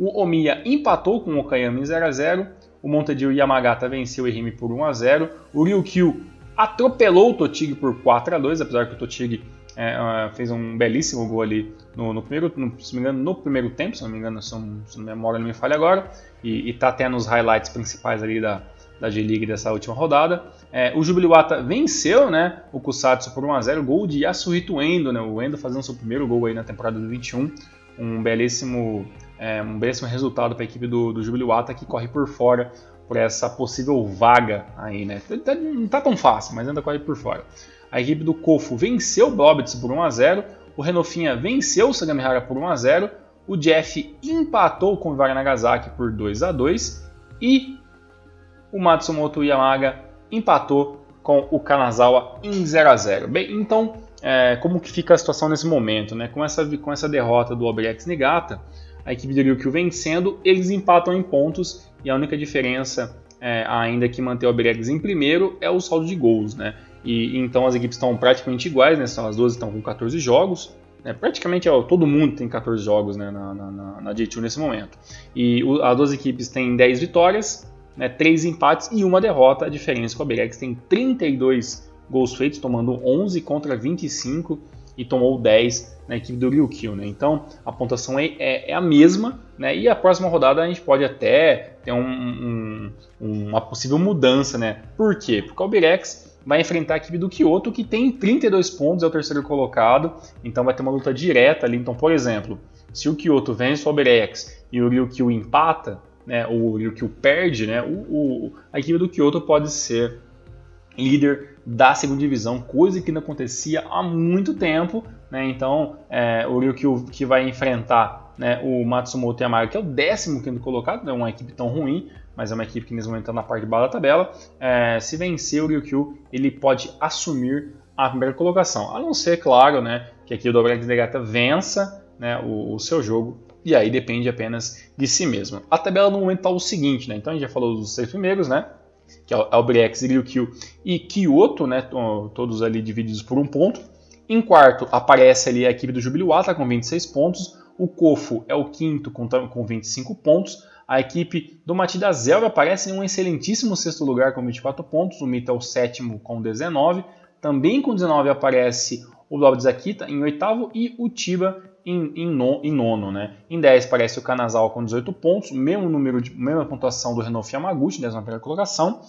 o Omiya empatou com o Okayama em 0 a 0, o Montedio Yamagata venceu o Ehime por 1 a 0, o Ryukyu atropelou o Totig por 4 a 2, apesar que o Totig é, fez um belíssimo gol ali no, no primeiro, no, se me engano, no primeiro tempo, se não me engano, se, se a memória não me falha agora, e, está até nos highlights principais ali da, da G-League dessa última rodada. É, o Jubiluata venceu né, o Kusatsu por 1x0, gol de Yasuhito Endo, né, o Endo fazendo seu primeiro gol aí na temporada de 21, um belíssimo, é, um belíssimo resultado para a equipe do, do Jubiluata que corre por fora por essa possível vaga aí, né? Não está tão fácil, mas ainda corre por fora. A equipe do Kofu venceu o Blobitz por 1 a 0, o Renofinha venceu o Sagamihara por 1 a 0, o Jeff empatou com o Iwara Nagasaki por 2 a 2 e o Matsumoto Yamaga empatou com o Kanazawa em 0 a 0. Bem, então, é, como que fica a situação nesse momento? Né? Com, essa, com essa derrota do Obrex Nigata, a equipe do Ryukyu vencendo, eles empatam em pontos e a única diferença é, ainda que manter o Obrex em primeiro é o saldo de gols. Né? E, então as equipes estão praticamente iguais, né? As duas estão com 14 jogos. Né? Praticamente ó, todo mundo tem 14 jogos né? na, na, na J2 nesse momento. E o, as duas equipes têm 10 vitórias, né? 3 empates e uma derrota. A diferença com a Berex tem 32 gols feitos, tomando 11 contra 25 e tomou 10 na equipe do Ryukyu. Né? Então a pontuação é, é, é, a mesma né? e a próxima rodada a gente pode até ter um, um, uma possível mudança. Né? Por quê? Porque o Berex vai enfrentar a equipe do Kyoto, que tem 32 pontos, é o terceiro colocado, então vai ter uma luta direta ali. Então, por exemplo, se o Kyoto vence o Oberex e o Ryukyu empata, né, o Ryukyu perde, né, o, o, a equipe do Kyoto pode ser líder da segunda divisão, coisa que não acontecia há muito tempo. Né? Então, é, o Ryukyu que vai enfrentar né, o Matsumoto Yamaga, que é o 15 colocado, não é uma equipe tão ruim, mas é uma equipe que nesse momento está na parte de baixo da tabela. É, se vencer o Ryukyu, ele pode assumir a primeira colocação. A não ser, claro, né, que aqui o Dobrex Negata vença né, o, o, seu jogo, e aí depende apenas de si mesmo. A tabela no momento está o seguinte, né, então a gente já falou dos seis primeiros, né, que é o Albrex, Ryukyu e Kyoto, né, todos ali divididos por um ponto. Em quarto aparece ali a equipe do Jubiluata com 26 pontos, o Kofu é o quinto com, com 25 pontos, a equipe do Matida Zelga aparece em um excelentíssimo sexto lugar com 24 pontos, o Mita é o sétimo com 19. Também com 19 aparece o Zakita em oitavo e o Tiba em, em, no, em nono. Né? Em 10 aparece o Kanazal com 18 pontos, mesmo número de, mesma pontuação do Renault Yamaguchi, 11 primeira colocação.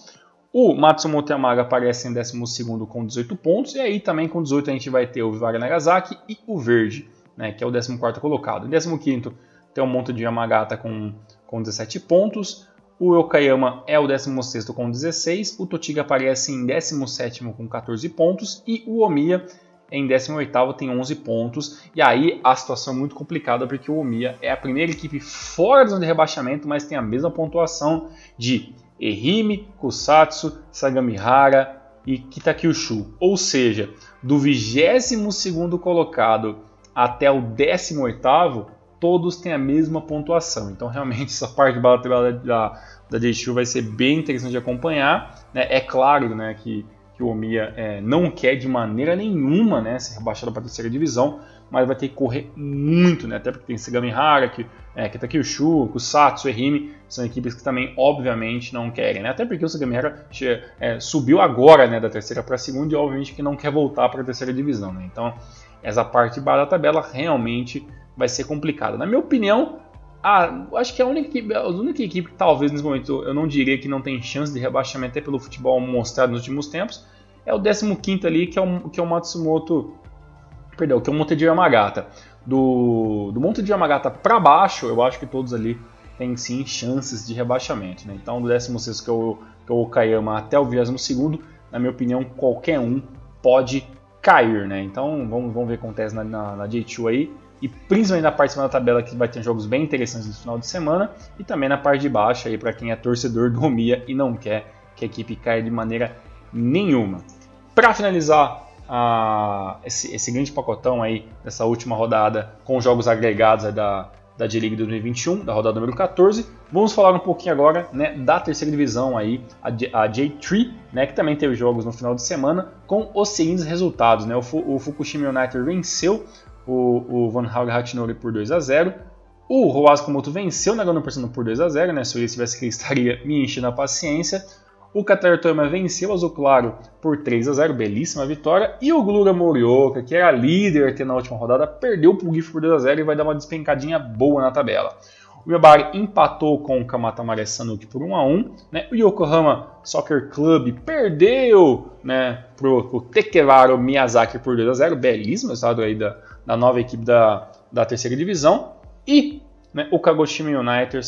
O Matsumoto Yamaga aparece em 12 com 18 pontos, e aí também com 18 a gente vai ter o Vivara Nagasaki e o Verde, né, que é o 14 colocado. Em 15 tem o Monte de Yamagata com com 17 pontos. O Okayama é o 16 com 16, o Totiga aparece em 17 com 14 pontos e o Omiya em 18 tem 11 pontos. E aí a situação é muito complicada porque o Omiya é a primeira equipe fora da zona de rebaixamento, mas tem a mesma pontuação de Ehime, Kusatsu, Sagamihara e Kitakyushu. Ou seja, do 22º colocado até o 18º, todos têm a mesma pontuação. Então, realmente, essa parte batalha da, da J2 vai ser bem interessante de acompanhar. Né? É claro né, que, que o Omiya é, não quer de maneira nenhuma né, ser rebaixado para a terceira divisão, mas vai ter que correr muito, né? até porque tem Segamihara, que, é, Kitakyushu, Kusatsu, Ehime, são equipes que também, obviamente, não querem. Né? Até porque o Segamihara é, subiu agora né, da terceira para a segunda e, obviamente, que não quer voltar para a terceira divisão. Né? Então, essa parte de da tabela realmente vai ser complicado. Na minha opinião, a, acho que a única, equipe, a única equipe que talvez nesse momento eu não diria que não tem chance de rebaixamento até pelo futebol mostrado nos últimos tempos é o 15 ali, que é o, que é o Matsumoto, perdão, que é o Monte de Yamagata. Do, do Monte de Yamagata para baixo, eu acho que todos ali têm sim chances de rebaixamento. Né? Então, do 16 que é o, que é o Okayama até o 22, na minha opinião, qualquer um pode cair. Né? Então, vamos, vamos ver o que acontece na, na, na J2 aí e principalmente na parte de cima da tabela que vai ter jogos bem interessantes no final de semana e também na parte de baixo aí para quem é torcedor do Mia e não quer que a equipe caia de maneira nenhuma. Para finalizar esse, esse, grande pacotão aí dessa última rodada com jogos agregados da, da J-League 2021, da rodada número 14. Vamos falar um pouquinho agora né, da terceira divisão aí, a, J3, né, que também teve jogos no final de semana com os seguintes resultados. Né? O, o Fukushima United venceu o, o Van Hauge Hachinori por 2 a 0 o Roas Komoto venceu na Gano por 2 a 0 né? Se eu estivesse aqui, estaria me enchendo a paciência. O Qatar Toyama venceu o Claro por 3 a 0 belíssima vitória. E o Glura Morioka, que era líder até na última rodada, perdeu para o GIF por 2 a 0 e vai dar uma despencadinha boa na tabela. O Yabari empatou com o Kamata Mare Sanuki por 1 a 1 né? O Yokohama Soccer Club perdeu né, para o Tekevaro Miyazaki por 2 a 0 belíssimo resultado aí da, da nova equipe da, da terceira divisão. E né, o Kagoshima United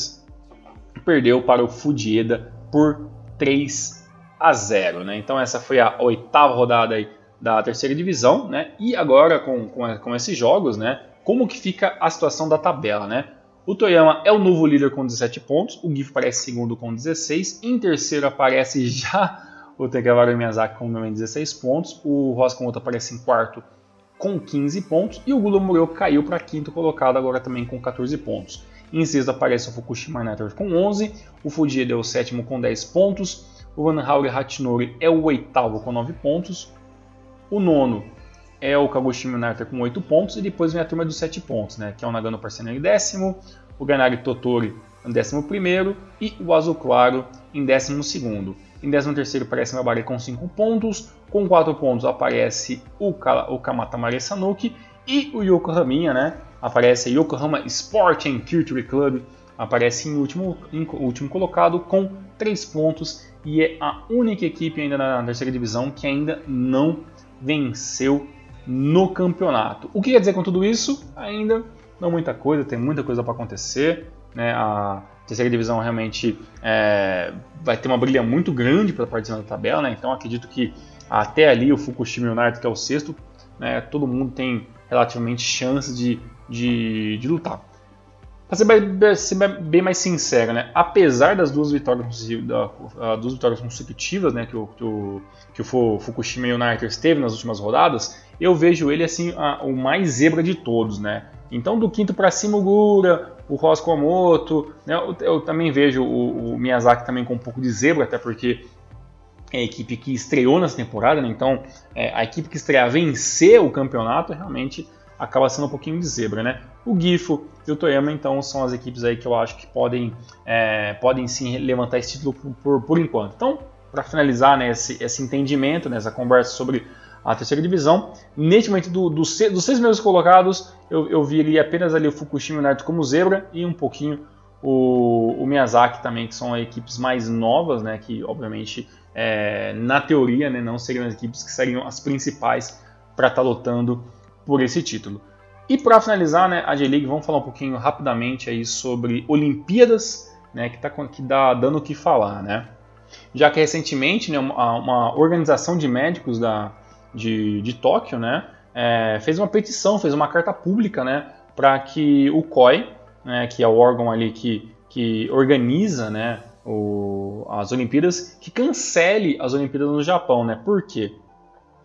perdeu para o Fujieda por 3 a 0. Né? Então essa foi a oitava rodada aí da terceira divisão. Né? E agora com, com, com esses jogos, né, como que fica a situação da tabela? Né? O Toyama é o novo líder com 17 pontos, o GIF aparece segundo com 16, em terceiro aparece já o Tegawaru Miyazaki com 16 pontos, o Roscomoto aparece em quarto com 15 pontos e o Gulomureu caiu para quinto colocado agora também com 14 pontos. Em sexto aparece o Fukushima United com 11, o Fujieda é o sétimo com 10 pontos, o Van Hauri Hachinori é o oitavo com 9 pontos, o nono é o Kagoshima United com 8 pontos e depois vem a turma dos 7 pontos, né, que é o Nagano em décimo, o Ganari Totori em décimo primeiro e o Azul Claro em décimo segundo. Em 13º aparece Mabari com 5 pontos, com 4 pontos aparece o, o Kamatamare Sanuki e o Yokohama, né? Aparece Yokohama Sport and Culture Club, aparece em último, em último colocado com 3 pontos e é a única equipe ainda na terceira divisão que ainda não venceu no campeonato. O que quer dizer com tudo isso? Ainda não muita coisa, tem muita coisa para acontecer. Né? A, terceira divisão realmente é, vai ter uma brilha muito grande para participar da tabela, né? então acredito que até ali o Fukushima United, que é o sexto, né, todo mundo tem relativamente chance de, de, de lutar. Para ser, bem, ser bem mais sincero, né, apesar das duas vitórias, da, duas vitórias consecutivas né, que, o, que, o, que o Fukushima United teve nas últimas rodadas, eu vejo ele assim a, o mais zebra de todos. Né? Então, do quinto para cima, o Gura, o Ross Komoto, né? eu, eu, também vejo o, o, Miyazaki também com um pouco de zebra, até porque é a equipe que estreou nessa temporada, né? então é, a equipe que estreia vencer o campeonato realmente acaba sendo um pouquinho de zebra, né? O Gifo e o Toyama, então, são as equipes aí que eu acho que podem, é, podem sim levantar esse título por, por, por enquanto. Então, para finalizar né, esse, esse entendimento, né, essa conversa sobre a terceira divisão. Neste momento, do, do, dos seis primeiros colocados, eu, eu vi ali apenas ali o Fukushima United como zebra e um pouquinho o, o Miyazaki também, que são equipes mais novas, né, que obviamente, é, na teoria, né, não seriam as equipes que seriam as principais para estar tá lutando por esse título. E para finalizar, né, a J-League, vamos falar um pouquinho rapidamente aí sobre Olimpíadas, né, que está que dá, dando o que falar, né? Já que recentemente, né, uma, uma organização de médicos da, de, de Tóquio, né, é, fez uma petição, fez uma carta pública, né, para que o COI, né, que é o órgão ali que, que organiza, né, o, as Olimpíadas, que cancele as Olimpíadas no Japão, né? Por quê?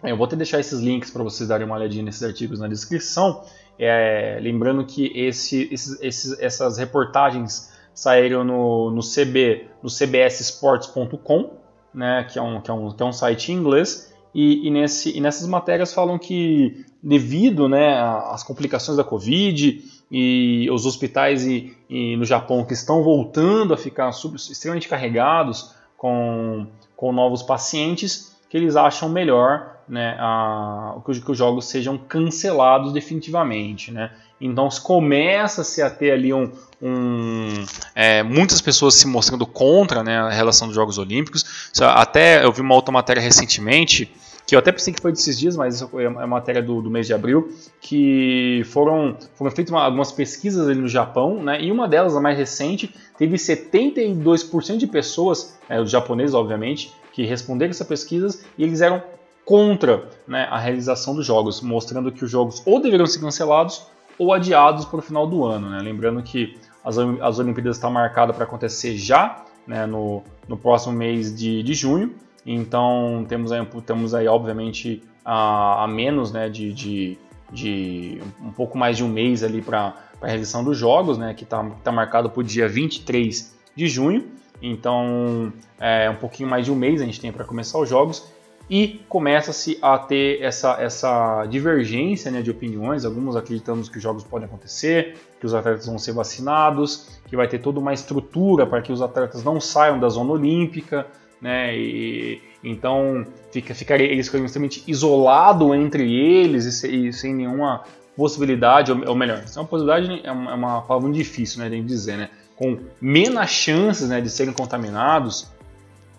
Eu vou até deixar esses links para vocês darem uma olhadinha nesses artigos na descrição. É, lembrando que esse, esses, esses, essas reportagens saíram no, no, CB, no cbssports.com, né, que, é um, que, é um, que é um site em inglês, e, e, nesse, e nessas matérias falam que devido né, às complicações da Covid e os hospitais e, e no Japão que estão voltando a ficar sub, extremamente carregados com, com novos pacientes, que eles acham melhor né, a, que, que, os jogos sejam cancelados definitivamente. Né? Então começa-se a ter ali um, um é, muitas pessoas se mostrando contra né, a relação dos Jogos Olímpicos. Até eu vi uma outra matéria recentemente que eu até pensei que foi desses dias, mas isso é matéria do, do mês de abril, que foram, foram feitas uma, algumas pesquisas ali no Japão, né, e uma delas, a mais recente, teve 72% de pessoas, é, os japoneses obviamente, que responderam essa pesquisa e eles eram contra né, a realização dos jogos, mostrando que os jogos ou deveriam ser cancelados ou adiados para o final do ano. Né? Lembrando que as, as Olimpíadas estão marcadas para acontecer já né, no, no próximo mês de, de junho, então temos aí, temos aí obviamente a, a menos né, de, de, de um pouco mais de um mês ali para a realização dos jogos, né, que está tá marcado para o dia 23 de junho. Então, é um pouquinho mais de um mês a gente tem para começar os jogos e começa-se a ter essa, essa divergência né, de opiniões. Alguns acreditamos que os jogos podem acontecer, que os atletas vão ser vacinados, que vai ter toda uma estrutura para que os atletas não saiam da zona olímpica, né? E, então fica, ficaria, eles ficariam extremamente isolados entre eles e, e, sem nenhuma possibilidade, ou, ou melhor, é uma possibilidade é uma, é uma palavra muito difícil né, de dizer, né? Com menos chances né, de serem contaminados,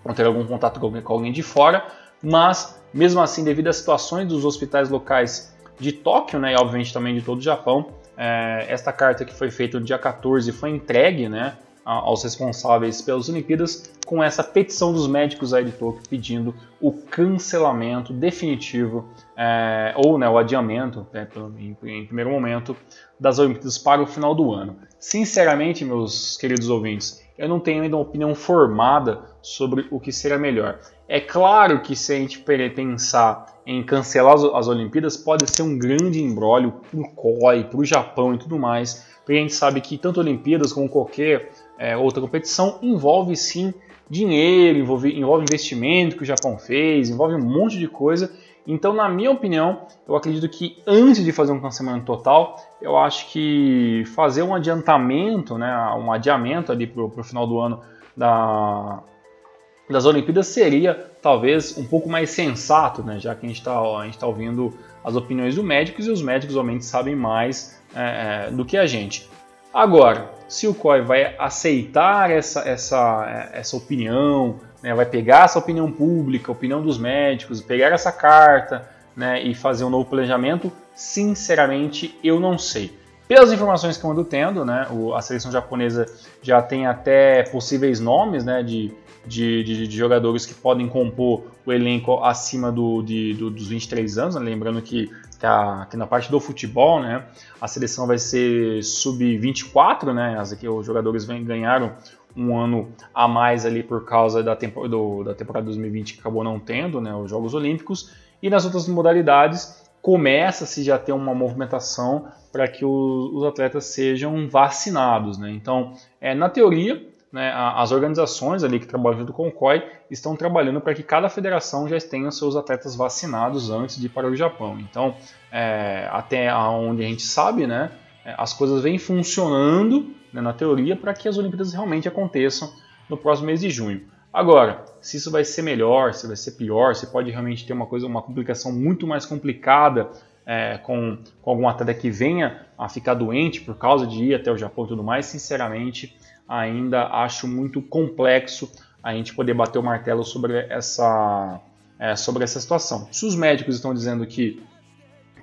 ou ter algum contato com alguém, com alguém de fora, mas mesmo assim, devido às situações dos hospitais locais de Tóquio, né, e obviamente também de todo o Japão, é, esta carta que foi feita no dia 14 foi entregue né, aos responsáveis pelas Olimpíadas com essa petição dos médicos aí de Tóquio pedindo o cancelamento definitivo é, ou né, o adiamento, né, em, em, primeiro momento, das Olimpíadas para o final do ano. Sinceramente, meus queridos ouvintes, eu não tenho ainda uma opinião formada sobre o que seria melhor. É claro que se a gente pensar em cancelar as Olimpíadas, pode ser um grande embrólio para o COI, para o Japão e tudo mais, porque a gente sabe que tanto Olimpíadas como qualquer é, outra competição envolve sim dinheiro, envolve, envolve investimento que o Japão fez, envolve um monte de coisa. Então, na minha opinião, eu acredito que antes de fazer um cancelamento total, eu acho que fazer um adiantamento, né, um adiamento ali para o final do ano da, das Olimpíadas seria talvez um pouco mais sensato, né? já que a gente está tá ouvindo as opiniões dos médicos e os médicos realmente sabem mais é, é, do que a gente. Agora, se o COI vai aceitar essa, essa, essa opinião, né, vai pegar essa opinião pública, opinião dos médicos, pegar essa carta né, e fazer um novo planejamento, sinceramente eu não sei. Pelas informações que eu ando tendo, né, a seleção japonesa já tem até possíveis nomes né, de, de, de, de jogadores que podem compor o elenco acima do, de, do, dos 23 anos. Né? Lembrando que, que, na parte do futebol, né, a seleção vai ser sub-24, né, as, os jogadores vem, ganharam um ano a mais ali por causa da, tempo, do, da temporada 2020 que acabou não tendo né, os Jogos Olímpicos. E nas outras modalidades começa-se já ter uma movimentação para que o, os atletas sejam vacinados. Né? Então, é, na teoria, né, as organizações ali que trabalham junto com o COI estão trabalhando para que cada federação já tenha seus atletas vacinados antes de ir para o Japão. Então, é, até onde a gente sabe, né, é, as coisas vêm funcionando né, na teoria para que as Olimpíadas realmente aconteçam no próximo mês de junho. Agora, se isso vai ser melhor, se vai ser pior, se pode realmente ter uma coisa, uma complicação muito mais complicada é, com, com algum atleta que venha a ficar doente por causa de ir até o Japão e tudo mais, sinceramente, ainda acho muito complexo a gente poder bater o martelo sobre essa, é, sobre essa situação. Se os médicos estão dizendo que,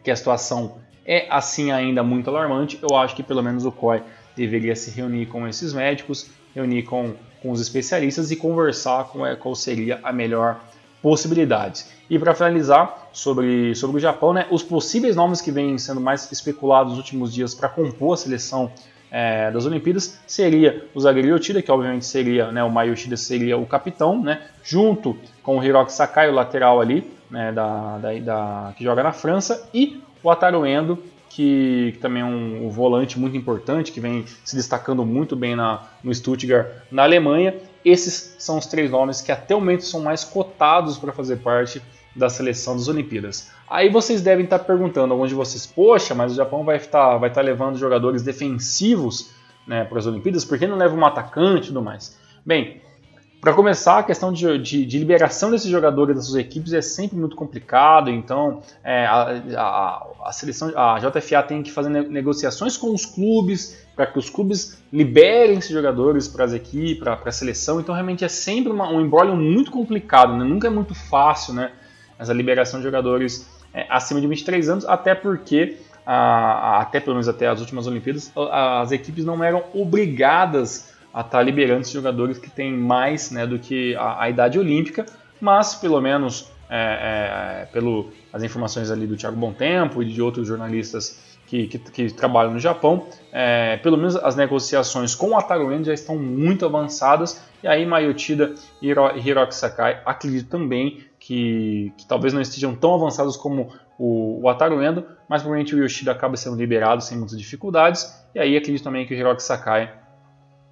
que a situação é assim ainda muito alarmante, eu acho que pelo menos o COI deveria se reunir com esses médicos, reunir com, com os especialistas e conversar com é, qual seria a melhor possibilidade. E para finalizar sobre, sobre o Japão, né, os possíveis nomes que vêm sendo mais especulados nos últimos dias para compor a seleção é, das Olimpíadas seria o zagueiro Yoshida, que obviamente seria, né, o Mai Yoshida seria o capitão, né, junto com o Hiroki Sakai, o lateral ali, né, da, da, da, que joga na França, e o Ataru Endo, que, que, também é um, um, volante muito importante, que vem se destacando muito bem na, no Stuttgart, na Alemanha. Esses são os três nomes que até o momento são mais cotados para fazer parte da seleção das Olimpíadas. Aí vocês devem estar perguntando, alguns de vocês, poxa, mas o Japão vai estar, vai estar levando jogadores defensivos né, para as Olimpíadas, por que não leva um atacante e tudo mais? Bem, para começar, a questão de, de, de, liberação desses jogadores das suas equipes é sempre muito complicado, então é, a, a, a, seleção, a JFA tem que fazer negociações com os clubes para que os clubes liberem esses jogadores para as equipes, para a seleção, então realmente é sempre uma, um embrólio muito complicado, né? nunca é muito fácil, né? Essa liberação de jogadores é, acima de 23 anos, até porque, a, a, até pelo menos até as últimas Olimpíadas, as equipes não eram obrigadas a estar tá liberando esses jogadores que têm mais né, do que a, a idade olímpica, mas pelo menos é, é, pelo as informações ali do Thiago Tempo e de outros jornalistas que, que, que trabalham no Japão, é, pelo menos as negociações com o Ataru Endo já estão muito avançadas e aí Mayotida e Hiroki Sakai acredito também que, que talvez não estejam tão avançados como, o, o Ataru Endo, mas provavelmente o Yoshida acaba sendo liberado sem muitas dificuldades, e aí acredito também que o Hiroki Sakai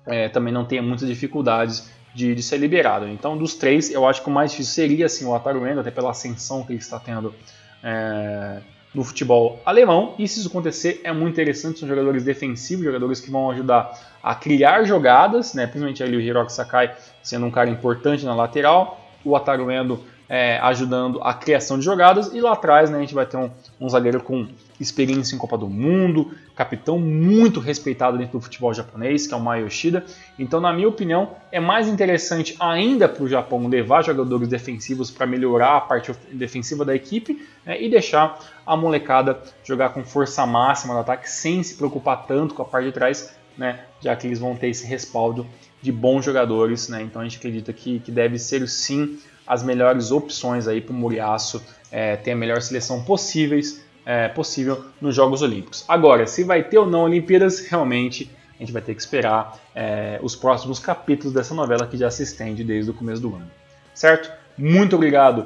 é, também não tenha muitas dificuldades de, de, ser liberado. Então, dos três, eu acho que o mais difícil seria assim, o Ataru Endo, até pela ascensão que ele está tendo é, no futebol alemão. E se isso acontecer, é muito interessante. São jogadores defensivos, jogadores que vão ajudar a criar jogadas, né? principalmente ali o Hiroki Sakai sendo um cara importante na lateral, o Ataru Endo é, ajudando a criação de jogadas. E lá atrás né, a gente vai ter um, um zagueiro com experiência em Copa do Mundo, capitão muito respeitado dentro do futebol japonês, que é o Mai Yoshida. Então, na minha opinião, é mais interessante ainda para o Japão levar jogadores defensivos para melhorar a parte defensiva da equipe né, e deixar a molecada jogar com força máxima no ataque sem se preocupar tanto com a parte de trás, né, já que eles vão ter esse respaldo de bons jogadores. Né, então, a gente acredita que, que deve ser sim as melhores opções aí para o Muriaço é, ter a melhor seleção possíveis, é, possível nos Jogos Olímpicos. Agora, se vai ter ou não Olimpíadas, realmente a gente vai ter que esperar é, os próximos capítulos dessa novela que já se estende desde o começo do ano. Certo? Muito obrigado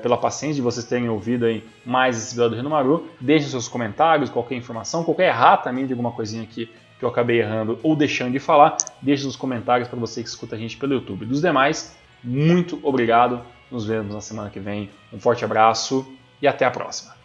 pela paciência de vocês terem ouvido aí mais esse vídeo do Reno Maru. Deixem seus comentários, qualquer informação, qualquer errata também de alguma coisinha aqui que eu acabei errando ou deixando de falar, deixe nos comentários para você que escuta a gente pelo YouTube. Dos demais, muito obrigado. Nos vemos na semana que vem. Um forte abraço e até a próxima.